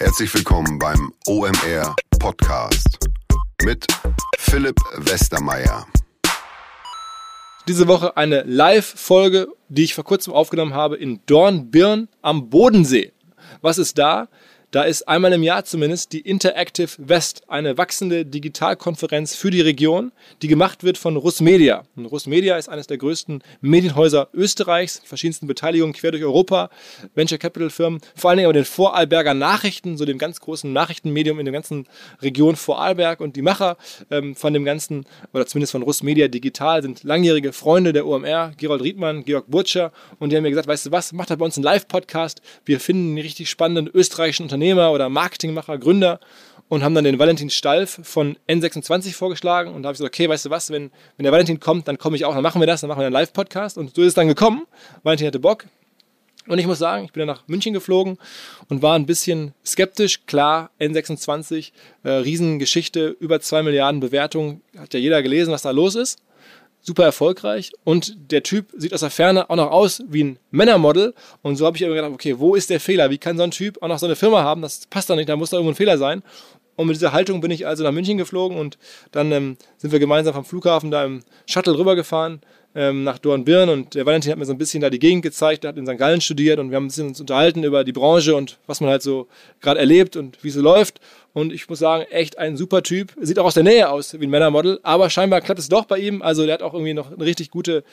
Herzlich willkommen beim OMR Podcast mit Philipp Westermeier. Diese Woche eine Live-Folge, die ich vor kurzem aufgenommen habe in Dornbirn am Bodensee. Was ist da? Da ist einmal im Jahr zumindest die Interactive West, eine wachsende Digitalkonferenz für die Region, die gemacht wird von Russmedia. Und Russmedia ist eines der größten Medienhäuser Österreichs, verschiedensten Beteiligungen quer durch Europa, Venture Capital Firmen, vor allen Dingen aber den Vorarlberger Nachrichten, so dem ganz großen Nachrichtenmedium in der ganzen Region Vorarlberg. Und die Macher ähm, von dem ganzen, oder zumindest von Russmedia Digital, sind langjährige Freunde der OMR, Gerold Riedmann, Georg Burtscher. Und die haben mir gesagt, weißt du was, macht da bei uns einen Live-Podcast. Wir finden einen richtig spannenden österreichischen Unternehmen Unternehmer oder Marketingmacher, Gründer und haben dann den Valentin Stalf von N26 vorgeschlagen und da habe ich gesagt, okay, weißt du was, wenn, wenn der Valentin kommt, dann komme ich auch, dann machen wir das, dann machen wir einen Live-Podcast und so ist es dann gekommen. Valentin hatte Bock und ich muss sagen, ich bin dann nach München geflogen und war ein bisschen skeptisch. Klar, N26, äh, Riesengeschichte, über zwei Milliarden Bewertungen, hat ja jeder gelesen, was da los ist super erfolgreich und der Typ sieht aus der Ferne auch noch aus wie ein Männermodel und so habe ich gedacht, okay, wo ist der Fehler? Wie kann so ein Typ auch noch so eine Firma haben? Das passt doch nicht, da muss da irgendwo ein Fehler sein. Und mit dieser Haltung bin ich also nach München geflogen und dann ähm, sind wir gemeinsam vom Flughafen da im Shuttle rübergefahren ähm, nach Dornbirn und der Valentin hat mir so ein bisschen da die Gegend gezeigt, der hat in St. Gallen studiert und wir haben ein bisschen uns unterhalten über die Branche und was man halt so gerade erlebt und wie es so läuft. Und ich muss sagen, echt ein super Typ. Sieht auch aus der Nähe aus wie ein Männermodel, aber scheinbar klappt es doch bei ihm. Also der hat auch irgendwie noch eine richtig gute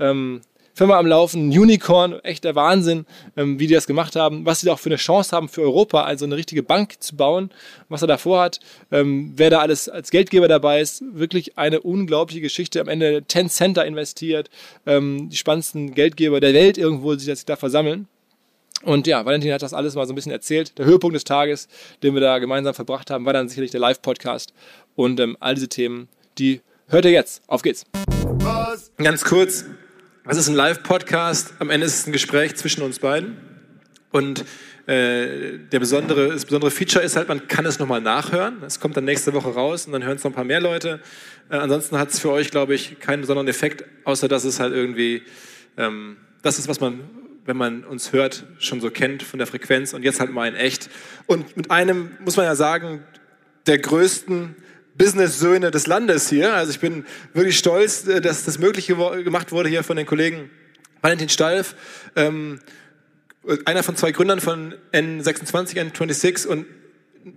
ähm, Firma am Laufen, Unicorn, echt der Wahnsinn, ähm, wie die das gemacht haben, was sie da auch für eine Chance haben für Europa, also eine richtige Bank zu bauen, was er davor hat, ähm, wer da alles als Geldgeber dabei ist, wirklich eine unglaubliche Geschichte. Am Ende Tencent da investiert, ähm, die spannendsten Geldgeber der Welt irgendwo, sich da versammeln. Und ja, Valentin hat das alles mal so ein bisschen erzählt. Der Höhepunkt des Tages, den wir da gemeinsam verbracht haben, war dann sicherlich der Live-Podcast. Und ähm, all diese Themen, die hört ihr jetzt. Auf geht's. Was? Ganz kurz, das ist ein Live-Podcast. Am Ende ist es ein Gespräch zwischen uns beiden. Und äh, der besondere, das besondere Feature ist halt, man kann es nochmal nachhören. Es kommt dann nächste Woche raus und dann hören es noch ein paar mehr Leute. Äh, ansonsten hat es für euch, glaube ich, keinen besonderen Effekt, außer dass es halt irgendwie, ähm, das ist, was man, wenn man uns hört, schon so kennt von der Frequenz und jetzt halt mal in echt. Und mit einem, muss man ja sagen, der größten Business-Söhne des Landes hier. Also ich bin wirklich stolz, äh, dass das möglich gemacht wurde hier von den Kollegen Valentin Stalf, ähm, einer von zwei Gründern von N26, N26 und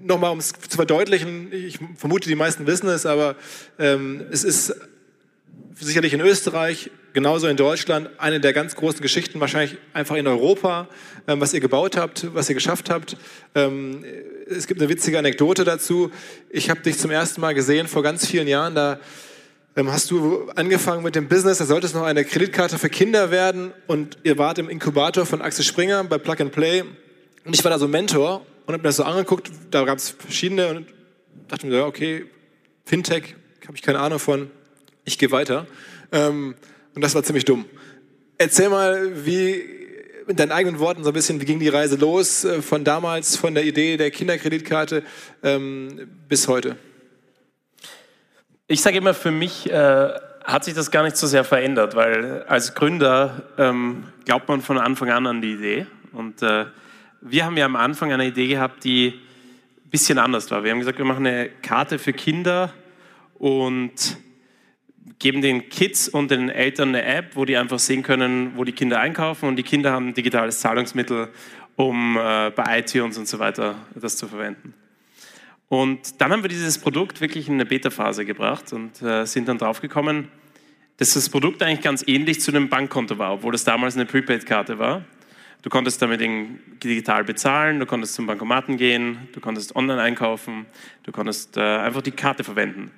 nochmal, um es zu verdeutlichen, ich vermute, die meisten wissen es, aber ähm, es ist sicherlich in Österreich, genauso in Deutschland, eine der ganz großen Geschichten, wahrscheinlich einfach in Europa, ähm, was ihr gebaut habt, was ihr geschafft habt. Ähm, es gibt eine witzige Anekdote dazu. Ich habe dich zum ersten Mal gesehen vor ganz vielen Jahren. Da ähm, hast du angefangen mit dem Business. Da sollte es noch eine Kreditkarte für Kinder werden. Und ihr wart im Inkubator von Axel Springer bei Plug and Play. Und ich war da so Mentor und habe mir das so angeguckt. Da gab es verschiedene und dachte mir, okay, Fintech, habe ich keine Ahnung von. Ich gehe weiter. Ähm, und das war ziemlich dumm. Erzähl mal, wie mit deinen eigenen Worten so ein bisschen, wie ging die Reise los äh, von damals, von der Idee der Kinderkreditkarte ähm, bis heute? Ich sage immer, für mich äh, hat sich das gar nicht so sehr verändert, weil als Gründer ähm, glaubt man von Anfang an an die Idee. Und äh, wir haben ja am Anfang eine Idee gehabt, die ein bisschen anders war. Wir haben gesagt, wir machen eine Karte für Kinder und geben den Kids und den Eltern eine App, wo die einfach sehen können, wo die Kinder einkaufen und die Kinder haben ein digitales Zahlungsmittel, um äh, bei iTunes und so weiter das zu verwenden. Und dann haben wir dieses Produkt wirklich in eine Beta-Phase gebracht und äh, sind dann draufgekommen, dass das Produkt eigentlich ganz ähnlich zu einem Bankkonto war, obwohl das damals eine Prepaid-Karte war. Du konntest damit digital bezahlen, du konntest zum Bankomaten gehen, du konntest online einkaufen, du konntest äh, einfach die Karte verwenden.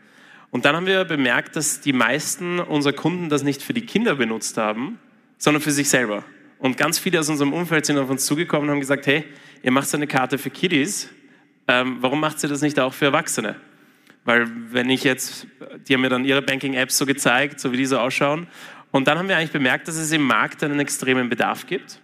Und dann haben wir bemerkt, dass die meisten unserer Kunden das nicht für die Kinder benutzt haben, sondern für sich selber. Und ganz viele aus unserem Umfeld sind auf uns zugekommen und haben gesagt, hey, ihr macht so eine Karte für Kiddies, ähm, warum macht ihr das nicht auch für Erwachsene? Weil wenn ich jetzt, die haben mir dann ihre Banking-Apps so gezeigt, so wie die so ausschauen. Und dann haben wir eigentlich bemerkt, dass es im Markt einen extremen Bedarf gibt.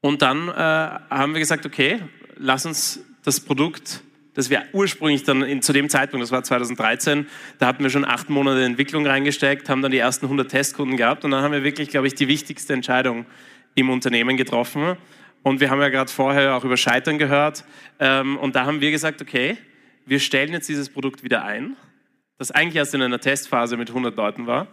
Und dann äh, haben wir gesagt, okay, lass uns das Produkt das wir ursprünglich dann in, zu dem Zeitpunkt, das war 2013, da hatten wir schon acht Monate Entwicklung reingesteckt, haben dann die ersten 100 Testkunden gehabt und dann haben wir wirklich, glaube ich, die wichtigste Entscheidung im Unternehmen getroffen Und wir haben ja gerade vorher auch über Scheitern gehört. Ähm, und da haben wir gesagt, okay, wir stellen jetzt dieses Produkt wieder ein, das eigentlich erst in einer Testphase mit 100 Leuten war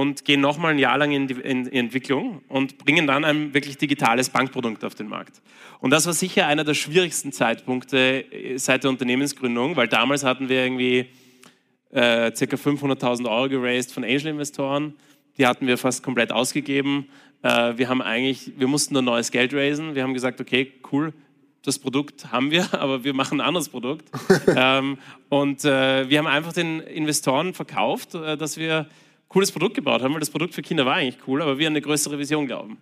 und gehen nochmal ein Jahr lang in die, in die, Entwicklung und bringen dann ein wirklich digitales Bankprodukt auf den Markt. Und das war sicher einer der schwierigsten Zeitpunkte äh, seit der Unternehmensgründung, weil damals hatten wir irgendwie äh, ca. 500.000 Euro geraced von Angel-Investoren. Die hatten wir fast komplett ausgegeben. Äh, wir haben eigentlich, wir mussten nur neues Geld raisen. Wir haben gesagt, okay, cool, das Produkt haben wir, aber wir machen ein anderes Produkt. ähm, und äh, wir haben einfach den Investoren verkauft, äh, dass wir cooles Produkt gebaut haben, weil das Produkt für Kinder war eigentlich cool, aber wir an eine größere Vision glauben.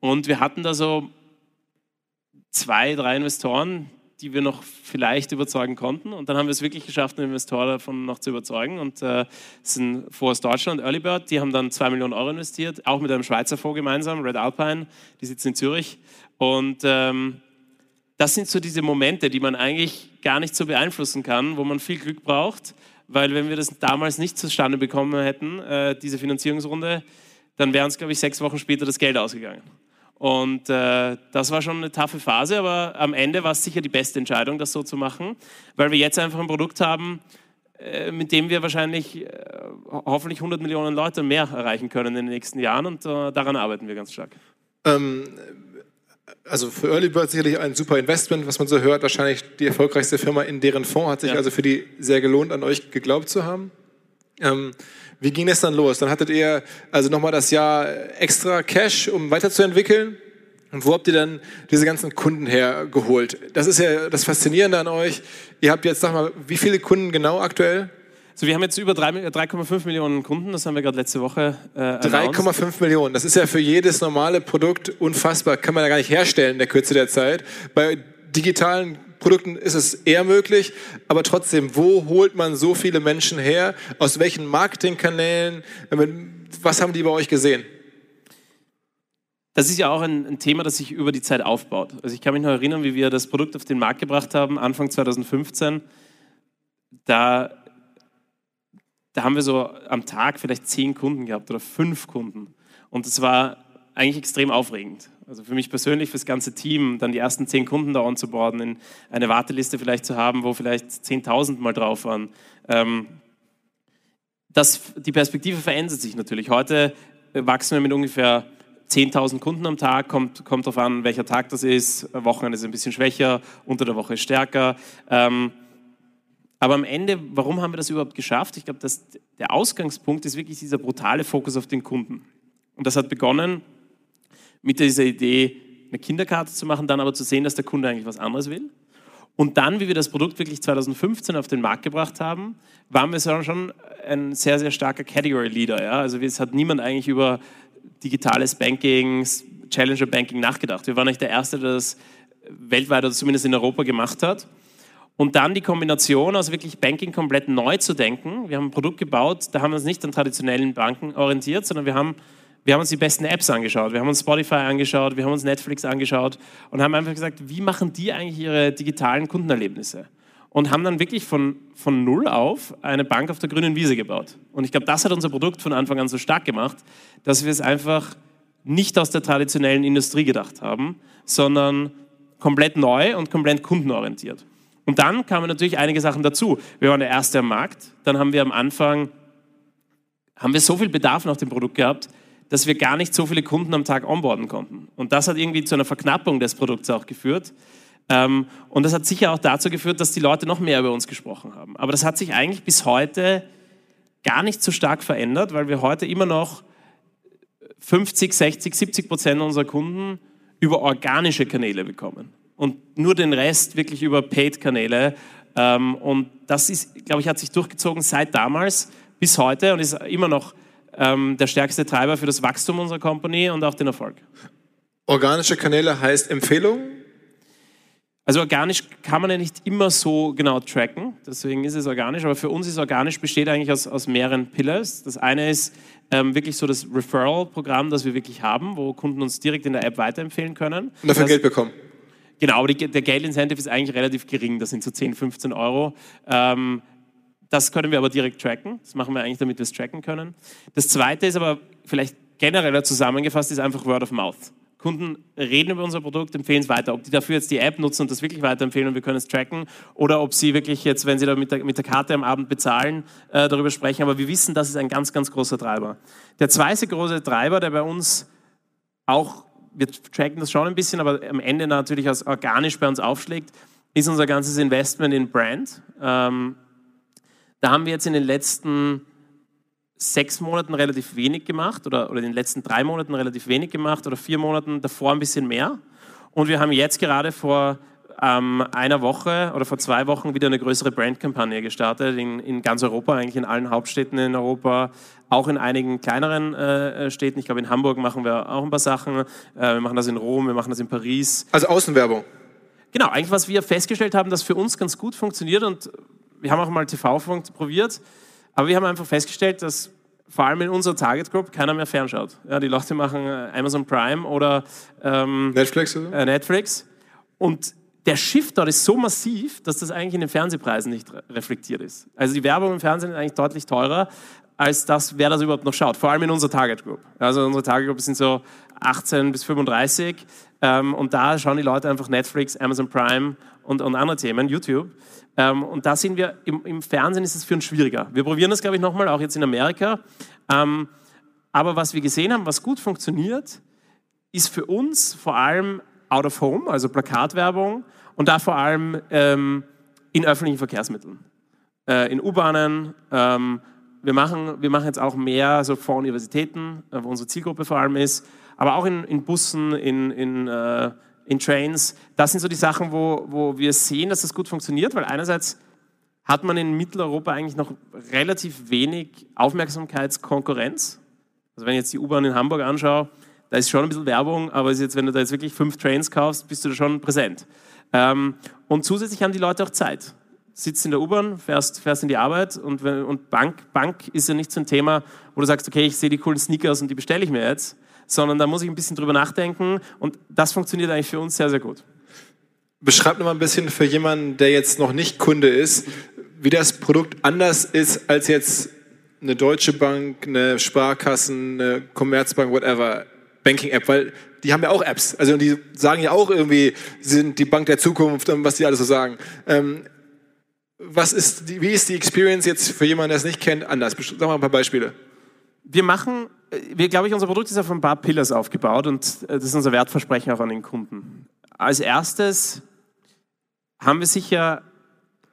Und wir hatten da so zwei, drei Investoren, die wir noch vielleicht überzeugen konnten. Und dann haben wir es wirklich geschafft, einen Investor davon noch zu überzeugen. Und äh, das sind Force Deutschland und Earlybird, die haben dann zwei Millionen Euro investiert, auch mit einem Schweizer Fonds gemeinsam, Red Alpine, die sitzen in Zürich. Und ähm, das sind so diese Momente, die man eigentlich gar nicht so beeinflussen kann, wo man viel Glück braucht, weil wenn wir das damals nicht zustande bekommen hätten, äh, diese Finanzierungsrunde, dann wäre uns, glaube ich, sechs Wochen später das Geld ausgegangen. Und äh, das war schon eine taffe Phase, aber am Ende war es sicher die beste Entscheidung, das so zu machen, weil wir jetzt einfach ein Produkt haben, äh, mit dem wir wahrscheinlich äh, hoffentlich 100 Millionen Leute mehr erreichen können in den nächsten Jahren und äh, daran arbeiten wir ganz stark. Ähm, also für Early Bird sicherlich ein super Investment, was man so hört, wahrscheinlich die erfolgreichste Firma in deren Fonds, hat sich ja. also für die sehr gelohnt, an euch geglaubt zu haben. Ähm, wie ging es dann los? Dann hattet ihr also nochmal das Jahr extra Cash, um weiterzuentwickeln. Und wo habt ihr dann diese ganzen Kunden hergeholt? Das ist ja das Faszinierende an euch. Ihr habt jetzt, sag mal, wie viele Kunden genau aktuell? So, wir haben jetzt über 3,5 Millionen Kunden, das haben wir gerade letzte Woche äh, 3,5 Millionen, das ist ja für jedes normale Produkt unfassbar, kann man ja gar nicht herstellen in der Kürze der Zeit. Bei digitalen Produkten ist es eher möglich, aber trotzdem, wo holt man so viele Menschen her? Aus welchen Marketingkanälen? Was haben die bei euch gesehen? Das ist ja auch ein, ein, Thema, das sich über die Zeit aufbaut. Also ich kann mich noch erinnern, wie wir das Produkt auf den Markt gebracht haben, Anfang 2015. Da, da haben wir so am Tag vielleicht zehn Kunden gehabt oder fünf Kunden. Und das war eigentlich extrem aufregend. Also für mich persönlich, für das ganze Team, dann die ersten zehn Kunden da onzuboarden, in eine Warteliste vielleicht zu haben, wo vielleicht 10.000 mal drauf waren. Ähm, das, die Perspektive verändert sich natürlich. Heute wachsen wir mit ungefähr 10.000 Kunden am Tag, kommt, kommt darauf an, welcher Tag das ist. Wochenende ist ein bisschen schwächer, unter der Woche ist stärker. Ähm, aber am Ende, warum haben wir das überhaupt geschafft? Ich glaube, der Ausgangspunkt ist wirklich dieser brutale Fokus auf den Kunden. Und das hat begonnen mit dieser Idee, eine Kinderkarte zu machen, dann aber zu sehen, dass der Kunde eigentlich was anderes will. Und dann, wie wir das Produkt wirklich 2015 auf den Markt gebracht haben, waren wir schon ein sehr, sehr starker Category Leader. Ja? Also es hat niemand eigentlich über digitales Banking, Challenger Banking nachgedacht. Wir waren nicht der Erste, der das weltweit oder zumindest in Europa gemacht hat. Und dann die Kombination aus wirklich Banking komplett neu zu denken. Wir haben ein Produkt gebaut, da haben wir uns nicht an traditionellen Banken orientiert, sondern wir haben wir haben uns die besten Apps angeschaut, wir haben uns Spotify angeschaut, wir haben uns Netflix angeschaut und haben einfach gesagt, wie machen die eigentlich ihre digitalen Kundenerlebnisse? Und haben dann wirklich von, von null auf eine Bank auf der grünen Wiese gebaut. Und ich glaube, das hat unser Produkt von Anfang an so stark gemacht, dass wir es einfach nicht aus der traditionellen Industrie gedacht haben, sondern komplett neu und komplett kundenorientiert. Und dann kamen natürlich einige Sachen dazu. Wir waren der Erste am Markt. Dann haben wir am Anfang haben wir so viel Bedarf nach dem Produkt gehabt, dass wir gar nicht so viele Kunden am Tag onboarden konnten. Und das hat irgendwie zu einer Verknappung des Produkts auch geführt. Ähm, und das hat sicher auch dazu geführt, dass die Leute noch mehr über uns gesprochen haben. Aber das hat sich eigentlich bis heute gar nicht so stark verändert, weil wir heute immer noch 50, 60, 70 Prozent unserer Kunden über organische Kanäle bekommen. Und nur den Rest wirklich über Paid-Kanäle. Ähm, und das ist, glaube ich, hat sich durchgezogen seit damals bis heute und ist immer noch ähm, der stärkste Treiber für das Wachstum unserer Company und auch den Erfolg. Organische Kanäle heißt Empfehlung? Also organisch kann man ja nicht immer so genau tracken, deswegen ist es organisch, aber für uns ist organisch besteht eigentlich aus, aus mehreren Pillars. Das eine ist ähm, wirklich so das Referral-Programm, das wir wirklich haben, wo Kunden uns direkt in der App weiterempfehlen können. Und dafür das, Geld bekommen. Genau, aber die, der Geldincentive ist eigentlich relativ gering, das sind so 10, 15 Euro. Ähm, das können wir aber direkt tracken. Das machen wir eigentlich, damit wir es tracken können. Das zweite ist aber vielleicht genereller zusammengefasst, ist einfach Word of Mouth. Kunden reden über unser Produkt, empfehlen es weiter. Ob die dafür jetzt die App nutzen und das wirklich weiterempfehlen und wir können es tracken oder ob sie wirklich jetzt, wenn sie da mit der, mit der Karte am Abend bezahlen, äh, darüber sprechen. Aber wir wissen, das ist ein ganz, ganz großer Treiber. Der zweite große Treiber, der bei uns auch, wir tracken das schon ein bisschen, aber am Ende natürlich als organisch bei uns aufschlägt, ist unser ganzes Investment in Brand. Ähm, da haben wir jetzt in den letzten sechs Monaten relativ wenig gemacht oder, oder in den letzten drei Monaten relativ wenig gemacht oder vier Monaten davor ein bisschen mehr. Und wir haben jetzt gerade vor ähm, einer Woche oder vor zwei Wochen wieder eine größere Brandkampagne gestartet in, in, ganz Europa, eigentlich in allen Hauptstädten in Europa, auch in einigen kleineren äh, Städten. Ich glaube, in Hamburg machen wir auch ein paar Sachen. Äh, wir machen das in Rom, wir machen das in Paris. Also Außenwerbung. Genau, eigentlich was wir festgestellt haben, das für uns ganz gut funktioniert und wir haben auch mal TV probiert aber wir haben einfach festgestellt, dass vor allem in unserer Target Group keiner mehr fernschaut. Ja, die Leute machen äh, Amazon Prime oder ähm, Netflix, oder? Äh, Netflix. Und der Shift dort ist so massiv, dass das eigentlich in den Fernsehpreisen nicht reflektiert ist. Also die Werbung im Fernsehen ist eigentlich deutlich teurer, als das, wer das überhaupt noch schaut. Vor allem in unserer Target Group. Also unsere Target Group sind so 18 bis 35 ähm, und da schauen die Leute einfach Netflix, Amazon Prime und, und andere Themen, YouTube. Ähm, und da sind wir, im, im, Fernsehen ist es für uns schwieriger. Wir probieren das, glaube ich, nochmal, auch jetzt in Amerika. Ähm, aber was wir gesehen haben, was gut funktioniert, ist für uns vor allem out of home, also Plakatwerbung und da vor allem ähm, in öffentlichen Verkehrsmitteln. Äh, in U-Bahnen. Ähm, wir, machen, wir machen jetzt auch mehr so vor Universitäten, äh, wo unsere Zielgruppe vor allem ist, aber auch in, in Bussen, in, in äh, in Trains. Das sind so die Sachen, wo, wo wir sehen, dass das gut funktioniert, weil einerseits hat man in Mitteleuropa eigentlich noch relativ wenig Aufmerksamkeitskonkurrenz. Also wenn ich jetzt die U-Bahn in Hamburg anschaue, da ist schon ein bisschen Werbung, aber jetzt, wenn du da jetzt wirklich fünf Trains kaufst, bist du da schon präsent. Ähm, und zusätzlich haben die Leute auch Zeit. Sitzt in der U-Bahn, fährst, fährst in die Arbeit und, und Bank, Bank ist ja nicht so ein Thema, wo du sagst, okay, ich sehe die coolen Sneakers und die bestelle ich mir jetzt, sondern da muss ich ein bisschen drüber nachdenken und das funktioniert eigentlich für uns sehr, sehr gut. Beschreib noch mal ein bisschen für jemanden, der jetzt noch nicht Kunde ist, wie das Produkt anders ist als jetzt eine Deutsche Bank, eine Sparkassen, eine Commerzbank, whatever, Banking-App, weil die haben ja auch Apps. Also die sagen ja auch irgendwie, sie sind die Bank der Zukunft und was die alles so sagen. Ähm, was ist die, wie ist die Experience jetzt für jemanden, der es nicht kennt, anders? Sag mal ein paar Beispiele. Wir machen wir, glaube ich, unser Produkt ist auf ein paar Pillars aufgebaut und äh, das ist unser Wertversprechen auch an den Kunden. Als erstes haben wir sicher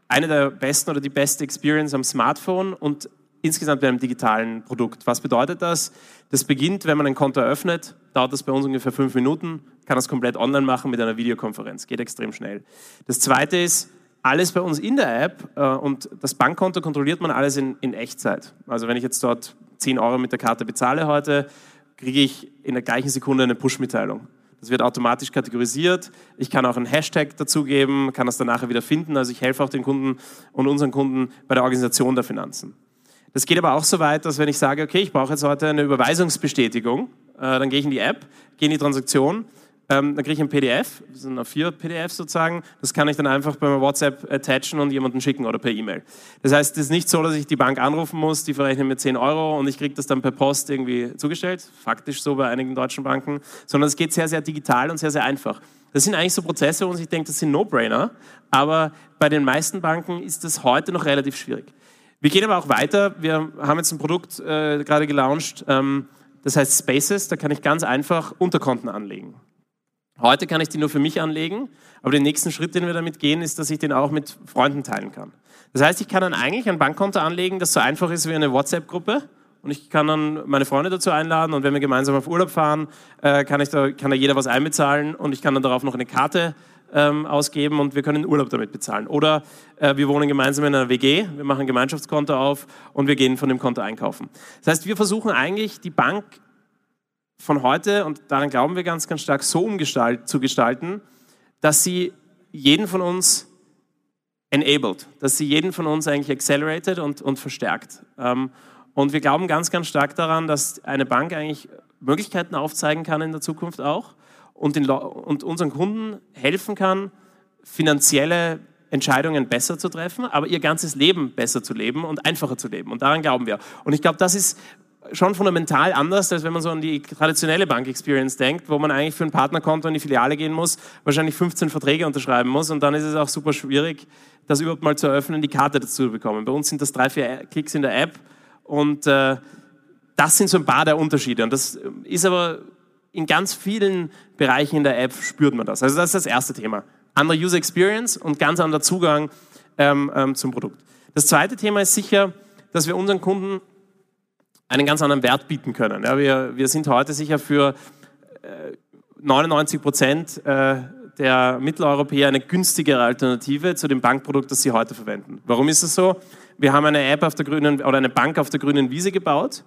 eine der besten oder die beste Experience am Smartphone und insgesamt bei einem digitalen Produkt. Was bedeutet das? Das beginnt, wenn man ein Konto eröffnet, dauert das bei uns ungefähr fünf Minuten, kann das komplett online machen mit einer Videokonferenz, geht extrem schnell. Das zweite ist, alles bei uns in der App äh, und das Bankkonto kontrolliert man alles in, in Echtzeit. Also wenn ich jetzt dort 10 Euro mit der Karte bezahle heute, kriege ich in der gleichen Sekunde eine Push-Mitteilung. Das wird automatisch kategorisiert. Ich kann auch einen Hashtag dazugeben, kann das dann nachher wieder finden. Also ich helfe auch den Kunden und unseren Kunden bei der Organisation der Finanzen. Das geht aber auch so weit, dass wenn ich sage, okay, ich brauche jetzt heute eine Überweisungsbestätigung, äh, dann gehe ich in die App, gehe in die Transaktion ähm, dann kriege ich ein PDF, das sind vier PDFs sozusagen, das kann ich dann einfach bei meinem WhatsApp attachen und jemanden schicken oder per E-Mail. Das heißt, es ist nicht so, dass ich die Bank anrufen muss, die verrechnen mir 10 Euro und ich kriege das dann per Post irgendwie zugestellt, faktisch so bei einigen deutschen Banken, sondern es geht sehr, sehr digital und sehr, sehr einfach. Das sind eigentlich so Prozesse, wo ich denke, das sind No-Brainer, aber bei den meisten Banken ist das heute noch relativ schwierig. Wir gehen aber auch weiter. Wir haben jetzt ein Produkt äh, gerade gelauncht, ähm, das heißt Spaces. Da kann ich ganz einfach Unterkonten anlegen. Heute kann ich die nur für mich anlegen, aber den nächsten Schritt, den wir damit gehen, ist, dass ich den auch mit Freunden teilen kann. Das heißt, ich kann dann eigentlich ein Bankkonto anlegen, das so einfach ist wie eine WhatsApp-Gruppe und ich kann dann meine Freunde dazu einladen und wenn wir gemeinsam auf Urlaub fahren, äh, kann, ich da, kann da jeder was einbezahlen und ich kann dann darauf noch eine Karte ähm, ausgeben und wir können Urlaub damit bezahlen. Oder äh, wir wohnen gemeinsam in einer WG, wir machen ein Gemeinschaftskonto auf und wir gehen von dem Konto einkaufen. Das heißt, wir versuchen eigentlich die Bank von heute, und daran glauben wir ganz, ganz stark, so umgestalt, zu gestalten, dass sie jeden von uns enabled, dass sie jeden von uns eigentlich accelerated und, und verstärkt. Ähm, und wir glauben ganz, ganz stark daran, dass eine Bank eigentlich Möglichkeiten aufzeigen kann in der Zukunft auch und, den, und unseren Kunden helfen kann, finanzielle Entscheidungen besser zu treffen, aber ihr ganzes Leben besser zu leben und einfacher zu leben. Und daran glauben wir. Und ich glaube, das ist schon fundamental anders, als wenn man so an die traditionelle Bank-Experience denkt, wo man eigentlich für ein Partnerkonto in die Filiale gehen muss, wahrscheinlich 15 Verträge unterschreiben muss und dann ist es auch super schwierig, das überhaupt mal zu eröffnen, die Karte dazu zu bekommen. Bei uns sind das drei, vier Klicks in der App und äh, das sind so ein paar der Unterschiede. Und das ist aber in ganz vielen Bereichen in der App spürt man das. Also das ist das erste Thema. Andere User Experience und ganz anderer Zugang ähm, ähm, zum Produkt. Das zweite Thema ist sicher, dass wir unseren Kunden einen ganz anderen Wert bieten können. Ja, wir, wir sind heute sicher für äh, 99 Prozent äh, der Mitteleuropäer eine günstigere Alternative zu dem Bankprodukt, das sie heute verwenden. Warum ist es so? Wir haben eine App auf der grünen oder eine Bank auf der grünen Wiese gebaut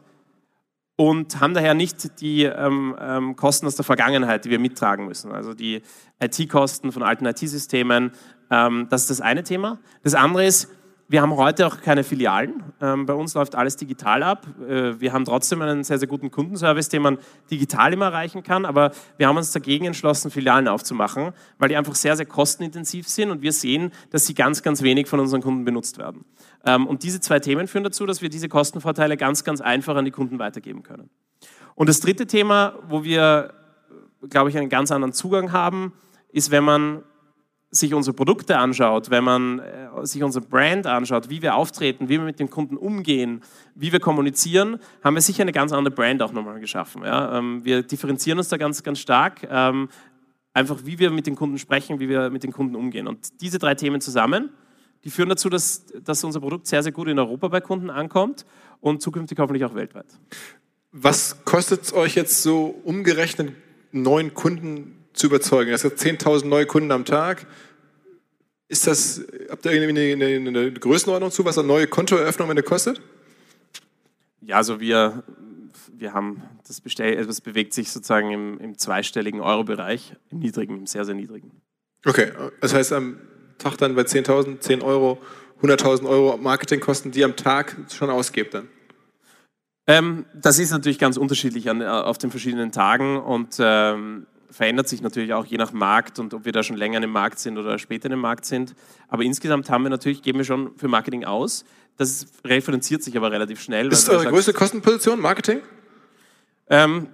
und haben daher nicht die ähm, ähm, Kosten aus der Vergangenheit, die wir mittragen müssen. Also die IT-Kosten von alten IT-Systemen. Ähm, das ist das eine Thema. Das andere ist, wir haben heute auch keine Filialen. Ähm, bei uns läuft alles digital ab. Äh, wir haben trotzdem einen sehr, sehr guten Kundenservice, den man digital immer erreichen kann. Aber wir haben uns dagegen entschlossen, Filialen aufzumachen, weil die einfach sehr, sehr kostenintensiv sind und wir sehen, dass sie ganz, ganz wenig von unseren Kunden benutzt werden. Ähm, und diese zwei Themen führen dazu, dass wir diese Kostenvorteile ganz, ganz einfach an die Kunden weitergeben können. Und das dritte Thema, wo wir, glaube ich, einen ganz anderen Zugang haben, ist, wenn man sich unsere Produkte anschaut, wenn man äh, sich unser Brand anschaut, wie wir auftreten, wie wir mit dem Kunden umgehen, wie wir kommunizieren, haben wir sicher eine ganz andere Brand auch nochmal geschaffen. Ja? Ähm, wir differenzieren uns da ganz, ganz stark, ähm, einfach wie wir mit den Kunden sprechen, wie wir mit den Kunden umgehen. Und diese drei Themen zusammen, die führen dazu, dass, dass unser Produkt sehr, sehr gut in Europa bei Kunden ankommt und zukünftig hoffentlich auch weltweit. Was kostet es euch jetzt so umgerechnet, neuen Kunden zu überzeugen. Das sind 10.000 neue Kunden am Tag. Ist das, habt ihr irgendwie eine, eine, eine Größenordnung zu, was eine neue Kontoeröffnung am Ende kostet? Ja, also wir, wir haben, das, bestell, das bewegt sich sozusagen im, im zweistelligen Euro-Bereich, im niedrigen, im sehr, sehr niedrigen. Okay, das heißt am Tag dann bei 10.000, 10 Euro, 100.000 Euro Marketingkosten, die am Tag schon ausgebt dann? Ähm, das ist natürlich ganz unterschiedlich an, auf den verschiedenen Tagen und ähm, verändert sich natürlich auch je nach Markt und ob wir da schon länger im Markt sind oder später im Markt sind. Aber insgesamt haben wir natürlich, geben wir schon für Marketing aus. Das referenziert sich aber relativ schnell. Ist eure größte Kostenposition Marketing? Ähm,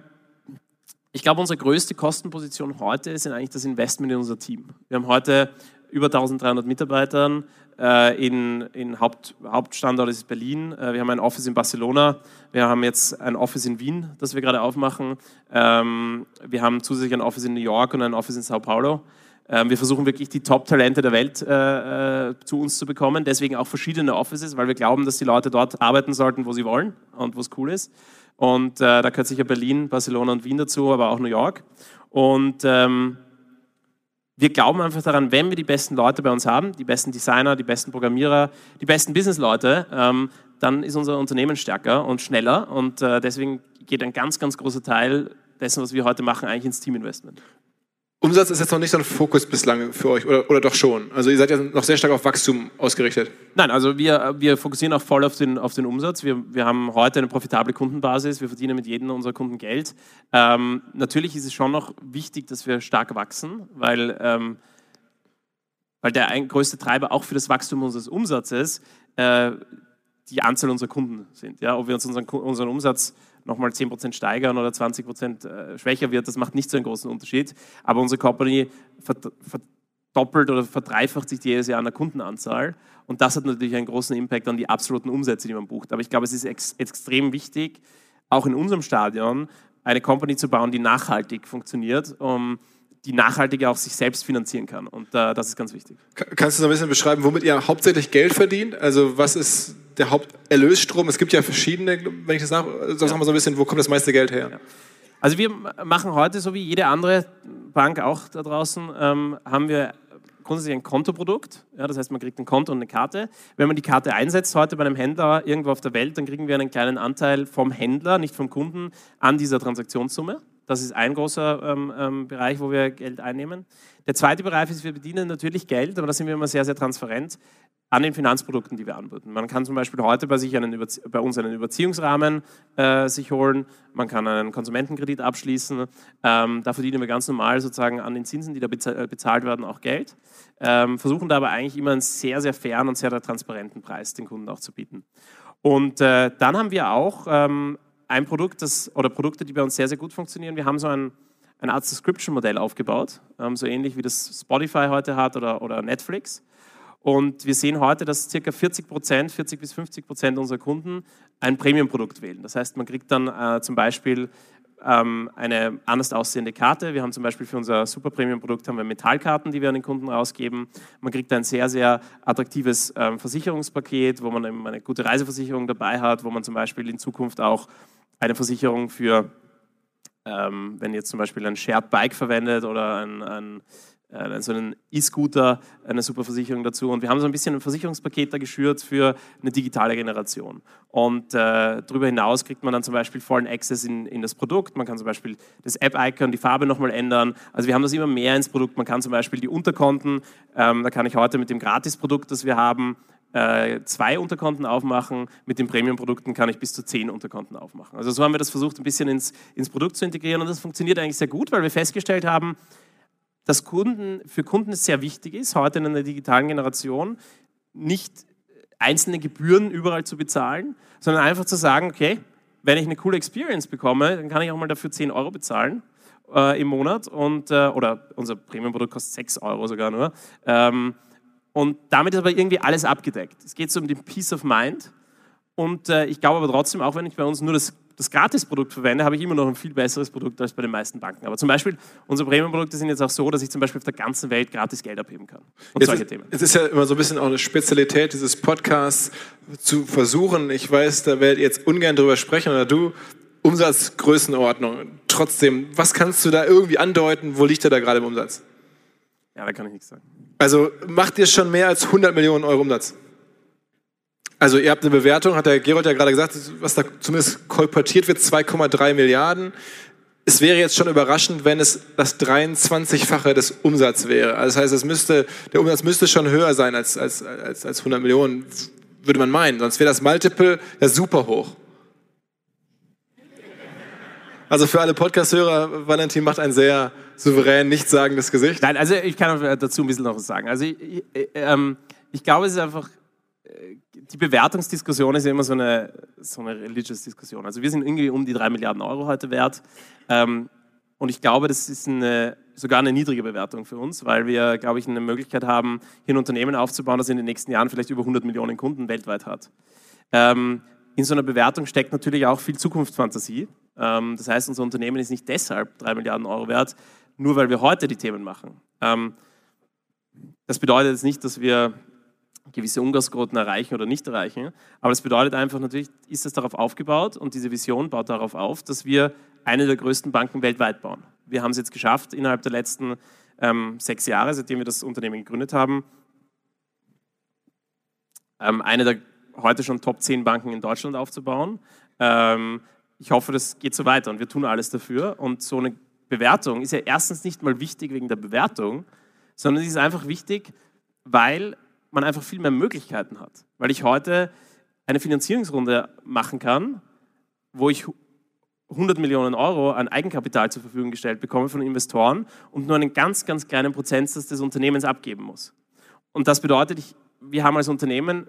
ich glaube, unsere größte Kostenposition heute ist eigentlich das Investment in unser Team. Wir haben heute über 1300 Mitarbeitern. Äh, in, in Haupt, Hauptstandort ist Berlin. Äh, wir haben ein Office in Barcelona. Wir haben jetzt ein Office in Wien, das wir gerade aufmachen. Ähm, wir haben zusätzlich ein Office in New York und ein Office in Sao Paulo. Ähm, wir versuchen wirklich die Top-Talente der Welt äh, zu uns zu bekommen. Deswegen auch verschiedene Offices, weil wir glauben, dass die Leute dort arbeiten sollten, wo sie wollen und wo es cool ist. Und da gehört sicher Berlin, Barcelona und Wien dazu, aber auch New York. Und ähm, wir glauben einfach daran, wenn wir die besten Leute bei uns haben, die besten Designer, die besten Programmierer, die besten Businessleute, ähm, dann ist unser Unternehmen stärker und schneller und äh, deswegen geht ein ganz, ganz großer Teil dessen, was wir heute machen, eigentlich ins Teaminvestment. Umsatz ist jetzt noch nicht so ein Fokus bislang für euch, oder, oder doch schon? Also ihr seid ja noch sehr stark auf Wachstum ausgerichtet. Nein, also wir, wir fokussieren auch voll auf den, auf den Umsatz. Wir, wir haben heute eine profitable Kundenbasis, wir verdienen mit jedem unserer Kunden Geld. Ähm, natürlich ist es schon noch wichtig, dass wir stark wachsen, weil, ähm, weil der ein, größte Treiber auch für das Wachstum unseres Umsatzes äh, die Anzahl unserer Kunden sind. Ja? Ob wir uns unseren, unseren Umsatz nochmal 10% steigern oder 20% äh, schwächer wird, das macht nicht so einen großen Unterschied. Aber unsere Company verdoppelt oder verdreifacht sich jedes Jahr an der Kundenanzahl. Und das hat natürlich einen großen Impact an die absoluten Umsätze, die man bucht. Aber ich glaube, es ist ex extrem wichtig, auch in unserem Stadion eine Company zu bauen, die nachhaltig funktioniert, um die nachhaltiger auch sich selbst finanzieren kann. Und äh, das ist ganz wichtig. Kannst du so ein bisschen beschreiben, womit ihr hauptsächlich Geld verdient? Also was ist der Haupterlösstrom? Es gibt ja verschiedene, wenn ich das sage, sag ja. mal so ein bisschen, wo kommt das meiste Geld her? Ja. Also wir machen heute, so wie jede andere Bank auch da draußen, ähm, haben wir grundsätzlich ein Kontoprodukt. Ja, das heißt, man kriegt ein Konto und eine Karte. Wenn man die Karte einsetzt heute bei einem Händler irgendwo auf der Welt, dann kriegen wir einen kleinen Anteil vom Händler, nicht vom Kunden, an dieser Transaktionssumme. Das ist ein großer ähm, ähm, Bereich, wo wir Geld einnehmen. Der zweite Bereich ist, wir bedienen natürlich Geld, aber da sind wir immer sehr, sehr transparent an den Finanzprodukten, die wir anbieten. Man kann zum Beispiel heute bei, sich einen, bei uns einen Überziehungsrahmen äh, sich holen, man kann einen Konsumentenkredit abschließen, ähm, da verdienen wir ganz normal sozusagen an den Zinsen, die da äh, bezahlt werden, auch Geld, ähm, versuchen da aber eigentlich immer einen sehr, sehr fairen und sehr, sehr transparenten Preis den Kunden auch zu bieten. Und äh, dann haben wir auch ähm, ein Produkt das, oder Produkte, die bei uns sehr, sehr gut funktionieren. Wir haben so ein, eine Art Subscription-Modell aufgebaut, ähm, so ähnlich wie das Spotify heute hat oder, oder Netflix. Und wir sehen heute, dass ca. 40 Prozent, 40 bis 50 Prozent unserer Kunden ein Premium-Produkt wählen. Das heißt, man kriegt dann äh, zum Beispiel ähm, eine anders aussehende Karte. Wir haben zum Beispiel für unser Super Premium-Produkt haben wir Metallkarten, die wir an den Kunden rausgeben. Man kriegt ein sehr, sehr attraktives ähm, Versicherungspaket, wo man eine gute Reiseversicherung dabei hat, wo man zum Beispiel in Zukunft auch eine Versicherung für, ähm, wenn ihr jetzt zum Beispiel ein Shared Bike verwendet oder ein, ein so einen E-Scooter, eine super Versicherung dazu. Und wir haben so ein bisschen ein Versicherungspaket da geschürt für eine digitale Generation. Und äh, darüber hinaus kriegt man dann zum Beispiel vollen Access in, in das Produkt. Man kann zum Beispiel das App-Icon, die Farbe nochmal ändern. Also wir haben das immer mehr ins Produkt. Man kann zum Beispiel die Unterkonten, ähm, da kann ich heute mit dem Gratis-Produkt, das wir haben, äh, zwei Unterkonten aufmachen. Mit den Premium-Produkten kann ich bis zu zehn Unterkonten aufmachen. Also so haben wir das versucht, ein bisschen ins, ins Produkt zu integrieren. Und das funktioniert eigentlich sehr gut, weil wir festgestellt haben, dass Kunden, für Kunden es sehr wichtig ist, heute in einer digitalen Generation nicht einzelne Gebühren überall zu bezahlen, sondern einfach zu sagen, okay, wenn ich eine coole Experience bekomme, dann kann ich auch mal dafür 10 Euro bezahlen äh, im Monat und, äh, oder unser Premium-Produkt kostet 6 Euro sogar nur. Ähm, und damit ist aber irgendwie alles abgedeckt. Es geht so um den Peace of Mind und äh, ich glaube aber trotzdem, auch wenn ich bei uns nur das das Gratis-Produkt verwende, habe ich immer noch ein viel besseres Produkt als bei den meisten Banken. Aber zum Beispiel, unsere Premium-Produkte sind jetzt auch so, dass ich zum Beispiel auf der ganzen Welt gratis Geld abheben kann. Und jetzt solche ist, Themen. Es ist ja immer so ein bisschen auch eine Spezialität dieses Podcasts zu versuchen. Ich weiß, da werdet ihr jetzt ungern drüber sprechen, oder du, Umsatzgrößenordnung. Trotzdem, was kannst du da irgendwie andeuten? Wo liegt er da gerade im Umsatz? Ja, da kann ich nichts sagen. Also macht ihr schon mehr als 100 Millionen Euro Umsatz? Also ihr habt eine Bewertung, hat der Gerold ja gerade gesagt, was da zumindest kolportiert wird, 2,3 Milliarden. Es wäre jetzt schon überraschend, wenn es das 23-fache des Umsatzes wäre. Also das heißt, es müsste, der Umsatz müsste schon höher sein als, als, als, als 100 Millionen, würde man meinen. Sonst wäre das Multiple ja super hoch. Also für alle Podcast-Hörer, Valentin macht ein sehr souverän, nichtssagendes Gesicht. Nein, also ich kann dazu ein bisschen noch was sagen. Also ich, ich, ähm, ich glaube, es ist einfach die Bewertungsdiskussion ist ja immer so eine, so eine religious Diskussion. Also wir sind irgendwie um die drei Milliarden Euro heute wert. Ähm, und ich glaube, das ist eine, sogar eine niedrige Bewertung für uns, weil wir, glaube ich, eine Möglichkeit haben, hier ein Unternehmen aufzubauen, das in den nächsten Jahren vielleicht über 100 Millionen Kunden weltweit hat. Ähm, in so einer Bewertung steckt natürlich auch viel Zukunftsfantasie. Ähm, das heißt, unser Unternehmen ist nicht deshalb drei Milliarden Euro wert, nur weil wir heute die Themen machen. Ähm, das bedeutet jetzt nicht, dass wir gewisse Umgangsquoten erreichen oder nicht erreichen. Aber das bedeutet einfach natürlich, ist das darauf aufgebaut und diese Vision baut darauf auf, dass wir eine der größten Banken weltweit bauen. Wir haben es jetzt geschafft, innerhalb der letzten ähm, sechs Jahre, seitdem wir das Unternehmen gegründet haben, ähm, eine der heute schon Top 10 Banken in Deutschland aufzubauen. Ähm, ich hoffe, das geht so weiter und wir tun alles dafür. Und so eine Bewertung ist ja erstens nicht mal wichtig wegen der Bewertung, sondern sie ist einfach wichtig, weil man einfach viel mehr Möglichkeiten hat. Weil ich heute eine Finanzierungsrunde machen kann, wo ich 100 Millionen Euro an Eigenkapital zur Verfügung gestellt bekomme von Investoren und nur einen ganz, ganz kleinen Prozentsatz des Unternehmens abgeben muss. Und das bedeutet, ich, wir haben als Unternehmen